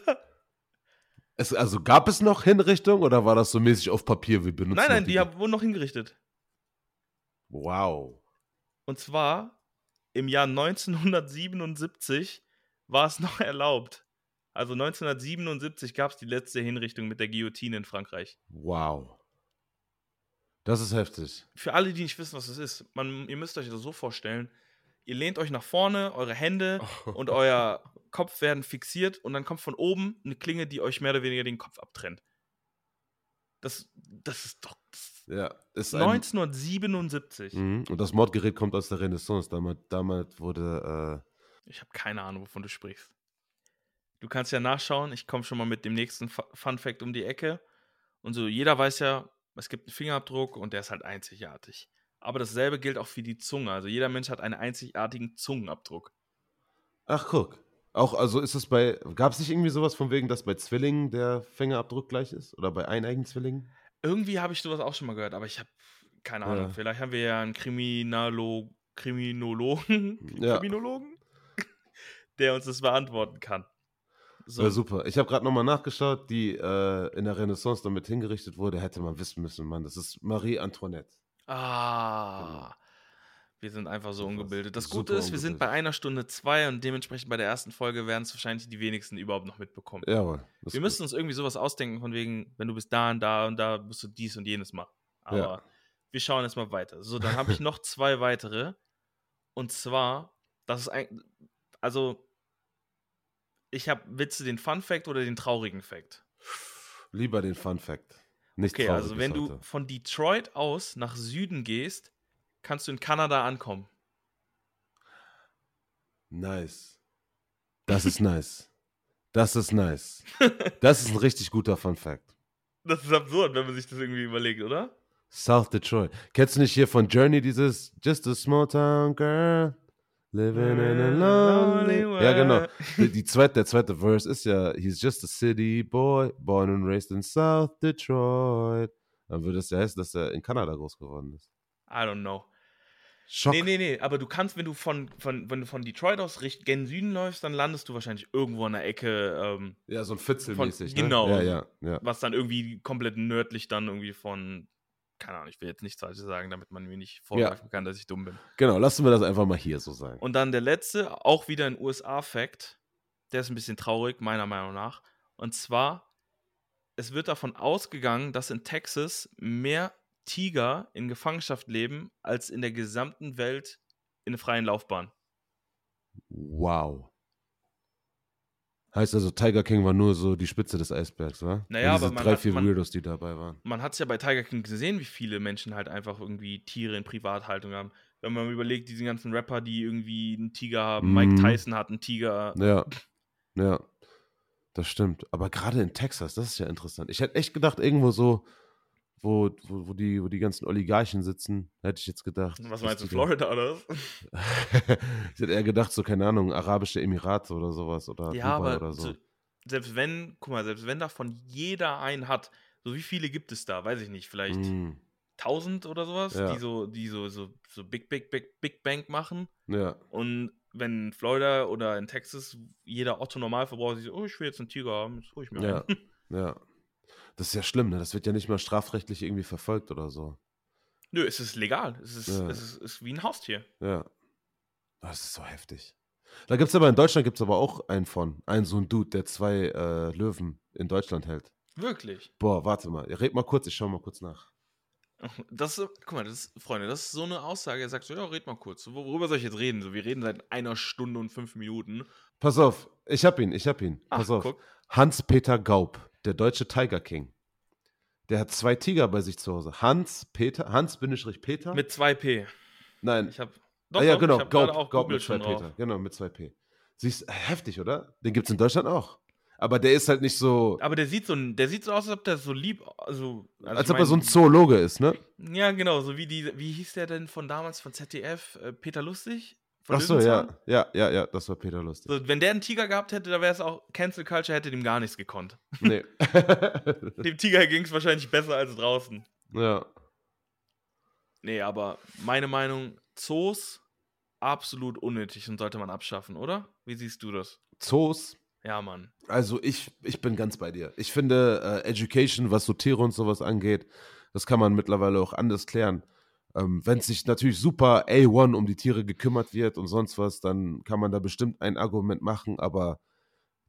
Es, also gab es noch Hinrichtung oder war das so mäßig auf Papier? wie benutzen nein, nein, die, die wurden noch hingerichtet. Wow. Und zwar im Jahr 1977 war es noch erlaubt. Also 1977 gab es die letzte Hinrichtung mit der Guillotine in Frankreich. Wow. Das ist heftig. Für alle, die nicht wissen, was das ist, man, ihr müsst euch das so vorstellen, ihr lehnt euch nach vorne, eure Hände oh. und euer Kopf werden fixiert und dann kommt von oben eine Klinge, die euch mehr oder weniger den Kopf abtrennt. Das, das ist doch. Das ja, ist 1977. Ein, mhm, und das Mordgerät kommt aus der Renaissance. Damals, damals wurde. Äh ich habe keine Ahnung, wovon du sprichst. Du kannst ja nachschauen. Ich komme schon mal mit dem nächsten Fun Fact um die Ecke. Und so, jeder weiß ja, es gibt einen Fingerabdruck und der ist halt einzigartig. Aber dasselbe gilt auch für die Zunge. Also jeder Mensch hat einen einzigartigen Zungenabdruck. Ach, guck. Auch, also ist es bei, gab es nicht irgendwie sowas von wegen, dass bei Zwillingen der Fingerabdruck gleich ist? Oder bei eineigen Zwillingen? Irgendwie habe ich sowas auch schon mal gehört, aber ich habe keine Ahnung. Ja. Vielleicht haben wir ja einen Kriminalo Kriminologen, ja. Kriminologen, der uns das beantworten kann. So. Ja, super. Ich habe gerade nochmal nachgeschaut, die äh, in der Renaissance damit hingerichtet wurde, hätte man wissen müssen, Mann. Das ist Marie Antoinette. Ah. Genau. Wir sind einfach so ungebildet. Das Gute ist, wir sind bei einer Stunde zwei und dementsprechend bei der ersten Folge werden es wahrscheinlich die wenigsten überhaupt noch mitbekommen. Jawohl. Wir müssen uns irgendwie sowas ausdenken, von wegen, wenn du bist da und da und da, musst du dies und jenes machen. Aber ja. wir schauen jetzt mal weiter. So, dann habe ich noch zwei weitere. Und zwar, das ist ein, also, ich habe, willst du den Fun Fact oder den traurigen Fact? Lieber den Fun Fact. Nicht okay, also wenn heute. du von Detroit aus nach Süden gehst, kannst du in Kanada ankommen. Nice. Das ist nice. Das ist nice. Das ist ein richtig guter Fun Fact. Das ist absurd, wenn man sich das irgendwie überlegt, oder? South Detroit. Kennst du nicht hier von Journey dieses Just a small town girl living in a lonely world? Ja, genau. Die, die zweite, der zweite Verse ist ja He's just a city boy, born and raised in South Detroit. Dann würde es ja heißen, dass er in Kanada groß geworden ist. I don't know. Schock. Nee, nee, nee, aber du kannst, wenn du von, von, wenn du von Detroit aus gen Süden läufst, dann landest du wahrscheinlich irgendwo an der Ecke. Ähm, ja, so ein Fitzelmäßig. Ne? Genau. Ja, ja, ja. Was dann irgendwie komplett nördlich dann irgendwie von keine Ahnung, ich will jetzt nichts Falsches sagen, damit man mir nicht vorwerfen kann, dass ich dumm bin. Genau, lassen wir das einfach mal hier so sein. Und dann der letzte, auch wieder ein USA-Fact, der ist ein bisschen traurig, meiner Meinung nach. Und zwar, es wird davon ausgegangen, dass in Texas mehr Tiger in Gefangenschaft leben, als in der gesamten Welt in der freien Laufbahn. Wow. Heißt also, Tiger King war nur so die Spitze des Eisbergs, wa? Naja, aber man drei, hat, vier man, Weirdos, die dabei waren. Man hat es ja bei Tiger King gesehen, wie viele Menschen halt einfach irgendwie Tiere in Privathaltung haben. Wenn man überlegt, diese ganzen Rapper, die irgendwie einen Tiger haben, mm. Mike mhm. Tyson hat einen Tiger. Ja, ja, das stimmt. Aber gerade in Texas, das ist ja interessant. Ich hätte echt gedacht, irgendwo so wo, wo, wo, die, wo die ganzen Oligarchen sitzen, hätte ich jetzt gedacht. Was meinst du, Florida oder ich hätte eher gedacht, so, keine Ahnung, Arabische Emirate oder sowas oder ja, Dubai aber oder so. Selbst wenn, guck mal, selbst wenn davon jeder einen hat, so wie viele gibt es da? Weiß ich nicht, vielleicht mm. 1000 oder sowas, ja. die so, die so, so, so Big, Big, Big, Big Bank machen. Ja. Und wenn in Florida oder in Texas jeder Otto-Normalverbraucher sich so, oh, ich will jetzt einen Tiger haben, das hole ich mir ja. Ein. Ja. Das ist ja schlimm, ne? Das wird ja nicht mal strafrechtlich irgendwie verfolgt oder so. Nö, es ist legal. Es ist, ja. es ist, ist wie ein Haustier. Ja. Das ist so heftig. Da gibt es aber in Deutschland gibt es aber auch einen von. Einen so ein Dude, der zwei äh, Löwen in Deutschland hält. Wirklich? Boah, warte mal. Red mal kurz, ich schau mal kurz nach. Das, guck mal, das ist, Freunde, das ist so eine Aussage. Er sagt so, ja, red mal kurz. Worüber soll ich jetzt reden? So, wir reden seit einer Stunde und fünf Minuten. Pass auf, ich hab ihn, ich hab ihn. Pass Ach, auf. Hans-Peter Gaub der deutsche Tiger King. Der hat zwei Tiger bei sich zu Hause. Hans, Peter, Hans Peter. Mit zwei P. Nein. Ich hab, doch, ah, ja, genau, Gaub, Gaub mit zwei Peter. Genau, mit zwei P. Siehst, heftig, oder? Den gibt es in Deutschland auch. Aber der ist halt nicht so. Aber der sieht so, der sieht so aus, als ob der so lieb, also, also als ob mein, er so ein Zoologe ist, ne? Ja, genau, so wie die, wie hieß der denn von damals von ZDF? Äh, Peter Lustig? Ach so, ja, ja, ja, ja, das war Peter Lustig. So, wenn der einen Tiger gehabt hätte, da wäre es auch, Cancel Culture hätte dem gar nichts gekonnt. Nee. dem Tiger ging es wahrscheinlich besser als draußen. Ja. Nee, aber meine Meinung, Zoos absolut unnötig und sollte man abschaffen, oder? Wie siehst du das? Zoos? Ja, Mann. Also ich, ich bin ganz bei dir. Ich finde, äh, Education, was so Tiere und sowas angeht, das kann man mittlerweile auch anders klären. Ähm, Wenn sich natürlich super A1 um die Tiere gekümmert wird und sonst was, dann kann man da bestimmt ein Argument machen, aber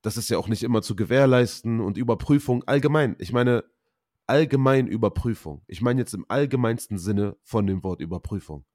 das ist ja auch nicht immer zu gewährleisten und Überprüfung allgemein. Ich meine, allgemein Überprüfung. Ich meine jetzt im allgemeinsten Sinne von dem Wort Überprüfung.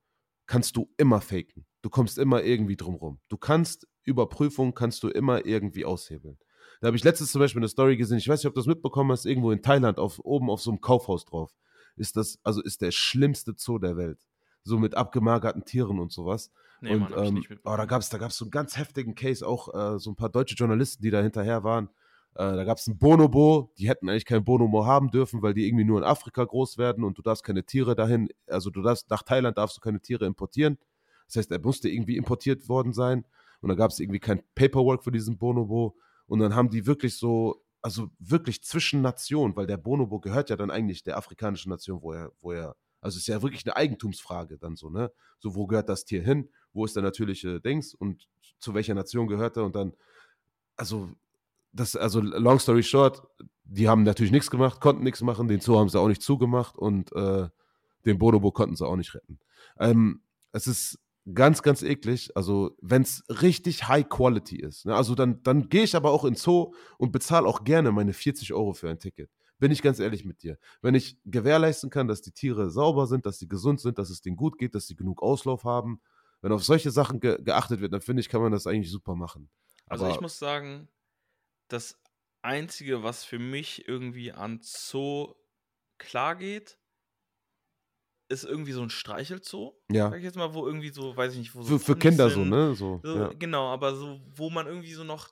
Kannst du immer faken. Du kommst immer irgendwie drumrum. Du kannst Überprüfung kannst du immer irgendwie aushebeln. Da habe ich letztens zum Beispiel eine Story gesehen, ich weiß nicht, ob du das mitbekommen hast, irgendwo in Thailand, auf, oben auf so einem Kaufhaus drauf ist das, also ist der schlimmste Zoo der Welt. So mit abgemagerten Tieren und sowas. Nee, und Mann, ähm, oh, da gab es da gab's so einen ganz heftigen Case, auch äh, so ein paar deutsche Journalisten, die da hinterher waren. Äh, da gab es einen Bonobo, die hätten eigentlich keinen Bonobo haben dürfen, weil die irgendwie nur in Afrika groß werden und du darfst keine Tiere dahin, also du darfst, nach Thailand darfst du keine Tiere importieren. Das heißt, er musste irgendwie importiert worden sein und da gab es irgendwie kein Paperwork für diesen Bonobo. Und dann haben die wirklich so also wirklich zwischen Nationen, weil der Bonobo gehört ja dann eigentlich der afrikanischen Nation, wo er, wo er, also ist ja wirklich eine Eigentumsfrage dann so, ne? So, wo gehört das Tier hin? Wo ist der natürliche Dings und zu welcher Nation gehört er? Und dann, also, das, also long story short, die haben natürlich nichts gemacht, konnten nichts machen, den Zoo haben sie auch nicht zugemacht und äh, den Bonobo konnten sie auch nicht retten. Ähm, es ist ganz, ganz eklig. Also, wenn es richtig High Quality ist. Ne? Also, dann, dann gehe ich aber auch ins Zoo und bezahle auch gerne meine 40 Euro für ein Ticket. Bin ich ganz ehrlich mit dir. Wenn ich gewährleisten kann, dass die Tiere sauber sind, dass sie gesund sind, dass es denen gut geht, dass sie genug Auslauf haben, wenn auf solche Sachen ge geachtet wird, dann finde ich, kann man das eigentlich super machen. Also, aber ich muss sagen, das Einzige, was für mich irgendwie an Zoo klar geht, ist irgendwie so ein Streichelzoo. Ja. Sag ich jetzt mal, wo irgendwie so, weiß ich nicht, wo so. Für, für Kinder so, ne? So, so ja. Genau, aber so, wo man irgendwie so noch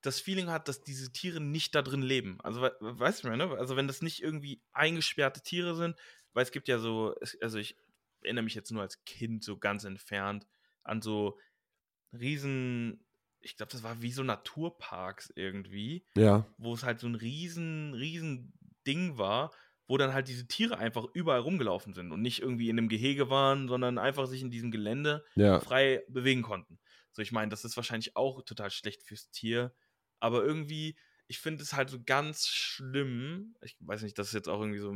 das Feeling hat, dass diese Tiere nicht da drin leben. Also, we weißt du, ne? Also, wenn das nicht irgendwie eingesperrte Tiere sind, weil es gibt ja so, also ich erinnere mich jetzt nur als Kind so ganz entfernt an so riesen, ich glaube, das war wie so Naturparks irgendwie. Ja. Wo es halt so ein riesen, riesen Ding war wo dann halt diese Tiere einfach überall rumgelaufen sind und nicht irgendwie in einem Gehege waren, sondern einfach sich in diesem Gelände ja. frei bewegen konnten. So, ich meine, das ist wahrscheinlich auch total schlecht fürs Tier, aber irgendwie, ich finde es halt so ganz schlimm. Ich weiß nicht, das ist jetzt auch irgendwie so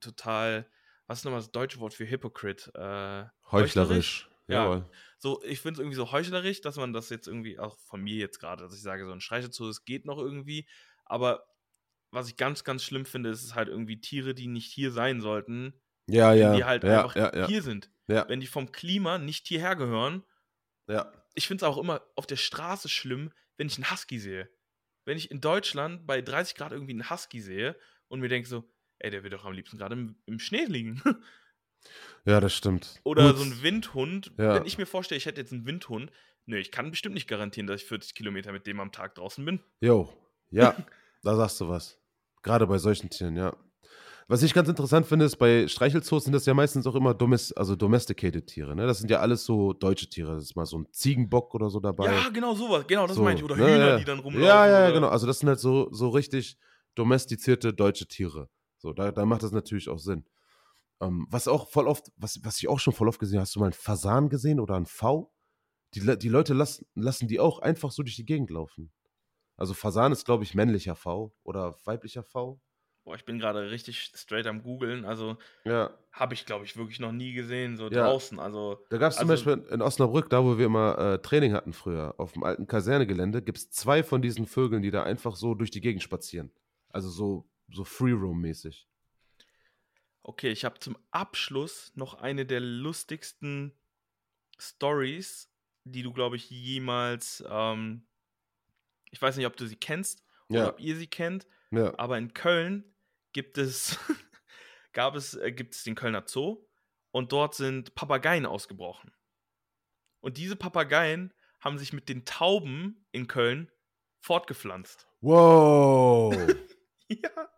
total, was ist nochmal das deutsche Wort für Hypocrite? Äh, heuchlerisch. heuchlerisch. Ja. So, ich finde es irgendwie so heuchlerisch, dass man das jetzt irgendwie, auch von mir jetzt gerade, dass ich sage, so ein Streichel es geht noch irgendwie. Aber was ich ganz, ganz schlimm finde, ist es halt irgendwie Tiere, die nicht hier sein sollten. Ja, ja. Die halt ja, einfach ja, hier sind. Wenn die vom Klima nicht hierher gehören. Ja. Ich finde es auch immer auf der Straße schlimm, wenn ich einen Husky sehe. Wenn ich in Deutschland bei 30 Grad irgendwie einen Husky sehe und mir denke so, ey, der wird doch am liebsten gerade im, im, Schnee liegen. Ja, das stimmt. Oder Gut. so ein Windhund. Wenn ich mir vorstelle, ich hätte jetzt einen Windhund, nö, ich kann bestimmt nicht garantieren, dass ich 40 Kilometer mit dem am Tag draußen bin. Jo, ja, da sagst du was. Gerade bei solchen Tieren, ja. Was ich ganz interessant finde, ist, bei Streichelzoos sind das ja meistens auch immer domest also domesticated Tiere. Ne? Das sind ja alles so deutsche Tiere. Das ist mal so ein Ziegenbock oder so dabei. Ja, genau sowas. Genau, das so, meine ich. Oder ne, Hühner, ja. die dann rumlaufen. Ja, ja, oder? genau. Also das sind halt so, so richtig domestizierte deutsche Tiere. So, da, da macht das natürlich auch Sinn. Ähm, was auch voll oft, was, was ich auch schon voll oft gesehen habe, hast du mal einen Fasan gesehen oder einen V? Die, die Leute lassen, lassen die auch einfach so durch die Gegend laufen. Also Fasan ist, glaube ich, männlicher V oder weiblicher V. Boah, ich bin gerade richtig straight am googeln. Also ja. habe ich, glaube ich, wirklich noch nie gesehen, so Ja. draußen. Also Da gab es zum Also- Beispiel in Osnabrück, da wo wir immer äh, Training hatten früher, auf dem alten Kasernegelände, gibt es zwei von diesen Vögeln, die da einfach so durch die Gegend spazieren. Also so, so Free-Roam-mäßig. Okay, ich habe zum Abschluss noch eine der lustigsten Stories, die du, glaube ich, jemals. Ähm, ich weiß nicht, ob du sie kennst oder Ja. ob ihr sie kennt, Ja. aber in Köln gibt es, gab es, äh, gibt es den Kölner Zoo und dort sind Papageien ausgebrochen. Und diese Papageien haben sich mit den Tauben in Köln fortgepflanzt. Wow! Ja.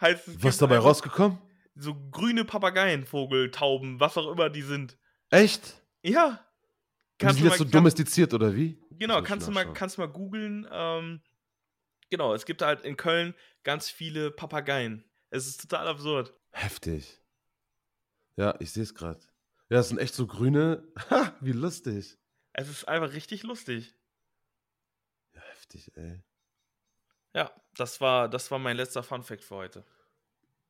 Heißt, es Was dabei rausgekommen? So grüne Papageienvogel, Vogel, Tauben, was auch immer die sind. Echt? Ja. Die sind jetzt so kannst- domestiziert oder wie? Genau, kannst du mal, kannst mal googeln. Ähm, genau, es gibt halt in Köln ganz viele Papageien. Es ist total absurd. Heftig. Ja, ich sehe es gerade. Ja, das sind echt so grüne. Ha, wie lustig. Es ist einfach richtig lustig. Ja, heftig, ey. Ja, das war, das war mein letzter Funfact für heute.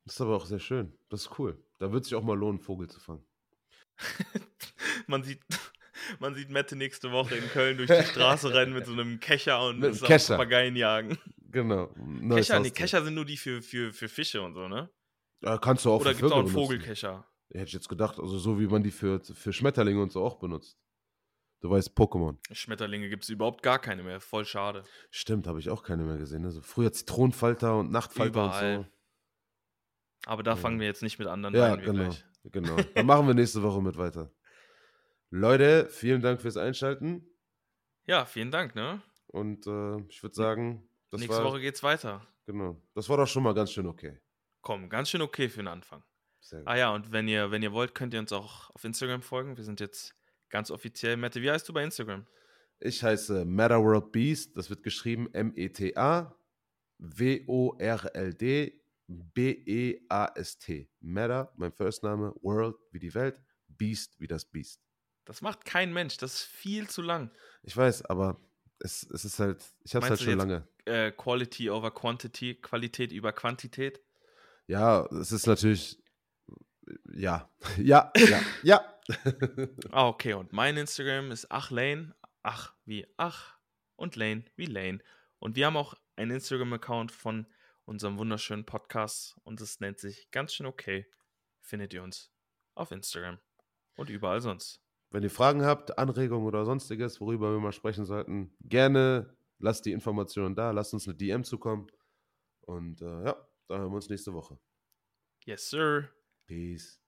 Das ist aber auch sehr schön. Das ist cool. Da wird sich auch mal lohnen, Vogel zu fangen. man sieht, man sieht Mette nächste Woche in Köln durch die Straße rennen mit so einem Kescher und Mit Kescher. Papageien jagen. Genau. Neues Kescher, nee. Kescher sind nur die für, für, für Fische und so, ne? Ja, kannst du auch Oder gibt es auch einen. Vogelkescher? Hätte ich jetzt gedacht, also so wie man die für, für Schmetterlinge und so auch benutzt. Du weißt, Pokémon. Schmetterlinge gibt es überhaupt gar keine mehr. Voll schade. Stimmt, habe ich auch keine mehr gesehen. Also früher Zitronenfalter und Nachtfalter Überall. und Aber da Ja. fangen wir jetzt nicht mit anderen so. Ja, genau. Genau. Dann machen wir nächste Woche mit weiter. Leute, vielen Dank fürs Einschalten. Ja, vielen Dank, ne? Und äh, ich würde sagen, das Nächste war, Woche geht's weiter. genau. Das war doch schon mal ganz schön okay. Komm, ganz schön okay für den Anfang. Sehr gut. Ah ja, und wenn ihr, wenn ihr wollt, könnt ihr uns auch auf Instagram folgen. Wir sind jetzt ganz offiziell. Mette, wie heißt du bei Instagram? Ich heiße Meta World Beast. Das wird geschrieben M-E-T-A W-O-R-L-D B-E-A-S-T. Meta, mein Firstname, World wie die Welt, Beast wie das Beast. Das macht kein Mensch. Das ist viel zu lang. Ich weiß, aber es, es ist halt, ich habe es halt schon jetzt- lange. Äh, Quality over Quantity, Qualität über Quantität. Ja, es ist natürlich, ja, ja, ja, ja. Ah, okay. Und mein Instagram ist achlane. Ach wie ach und Lane wie Lane. Und wir haben auch einen Instagram-Account von unserem wunderschönen Podcast und es nennt sich ganz schön okay. Findet ihr uns auf Instagram und überall sonst. Wenn ihr Fragen habt, Anregungen oder sonstiges, worüber wir mal sprechen sollten, gerne lasst die Informationen da, lasst uns eine DM zukommen. Und äh, ja, dann hören wir uns nächste Woche. Yes, sir. Peace.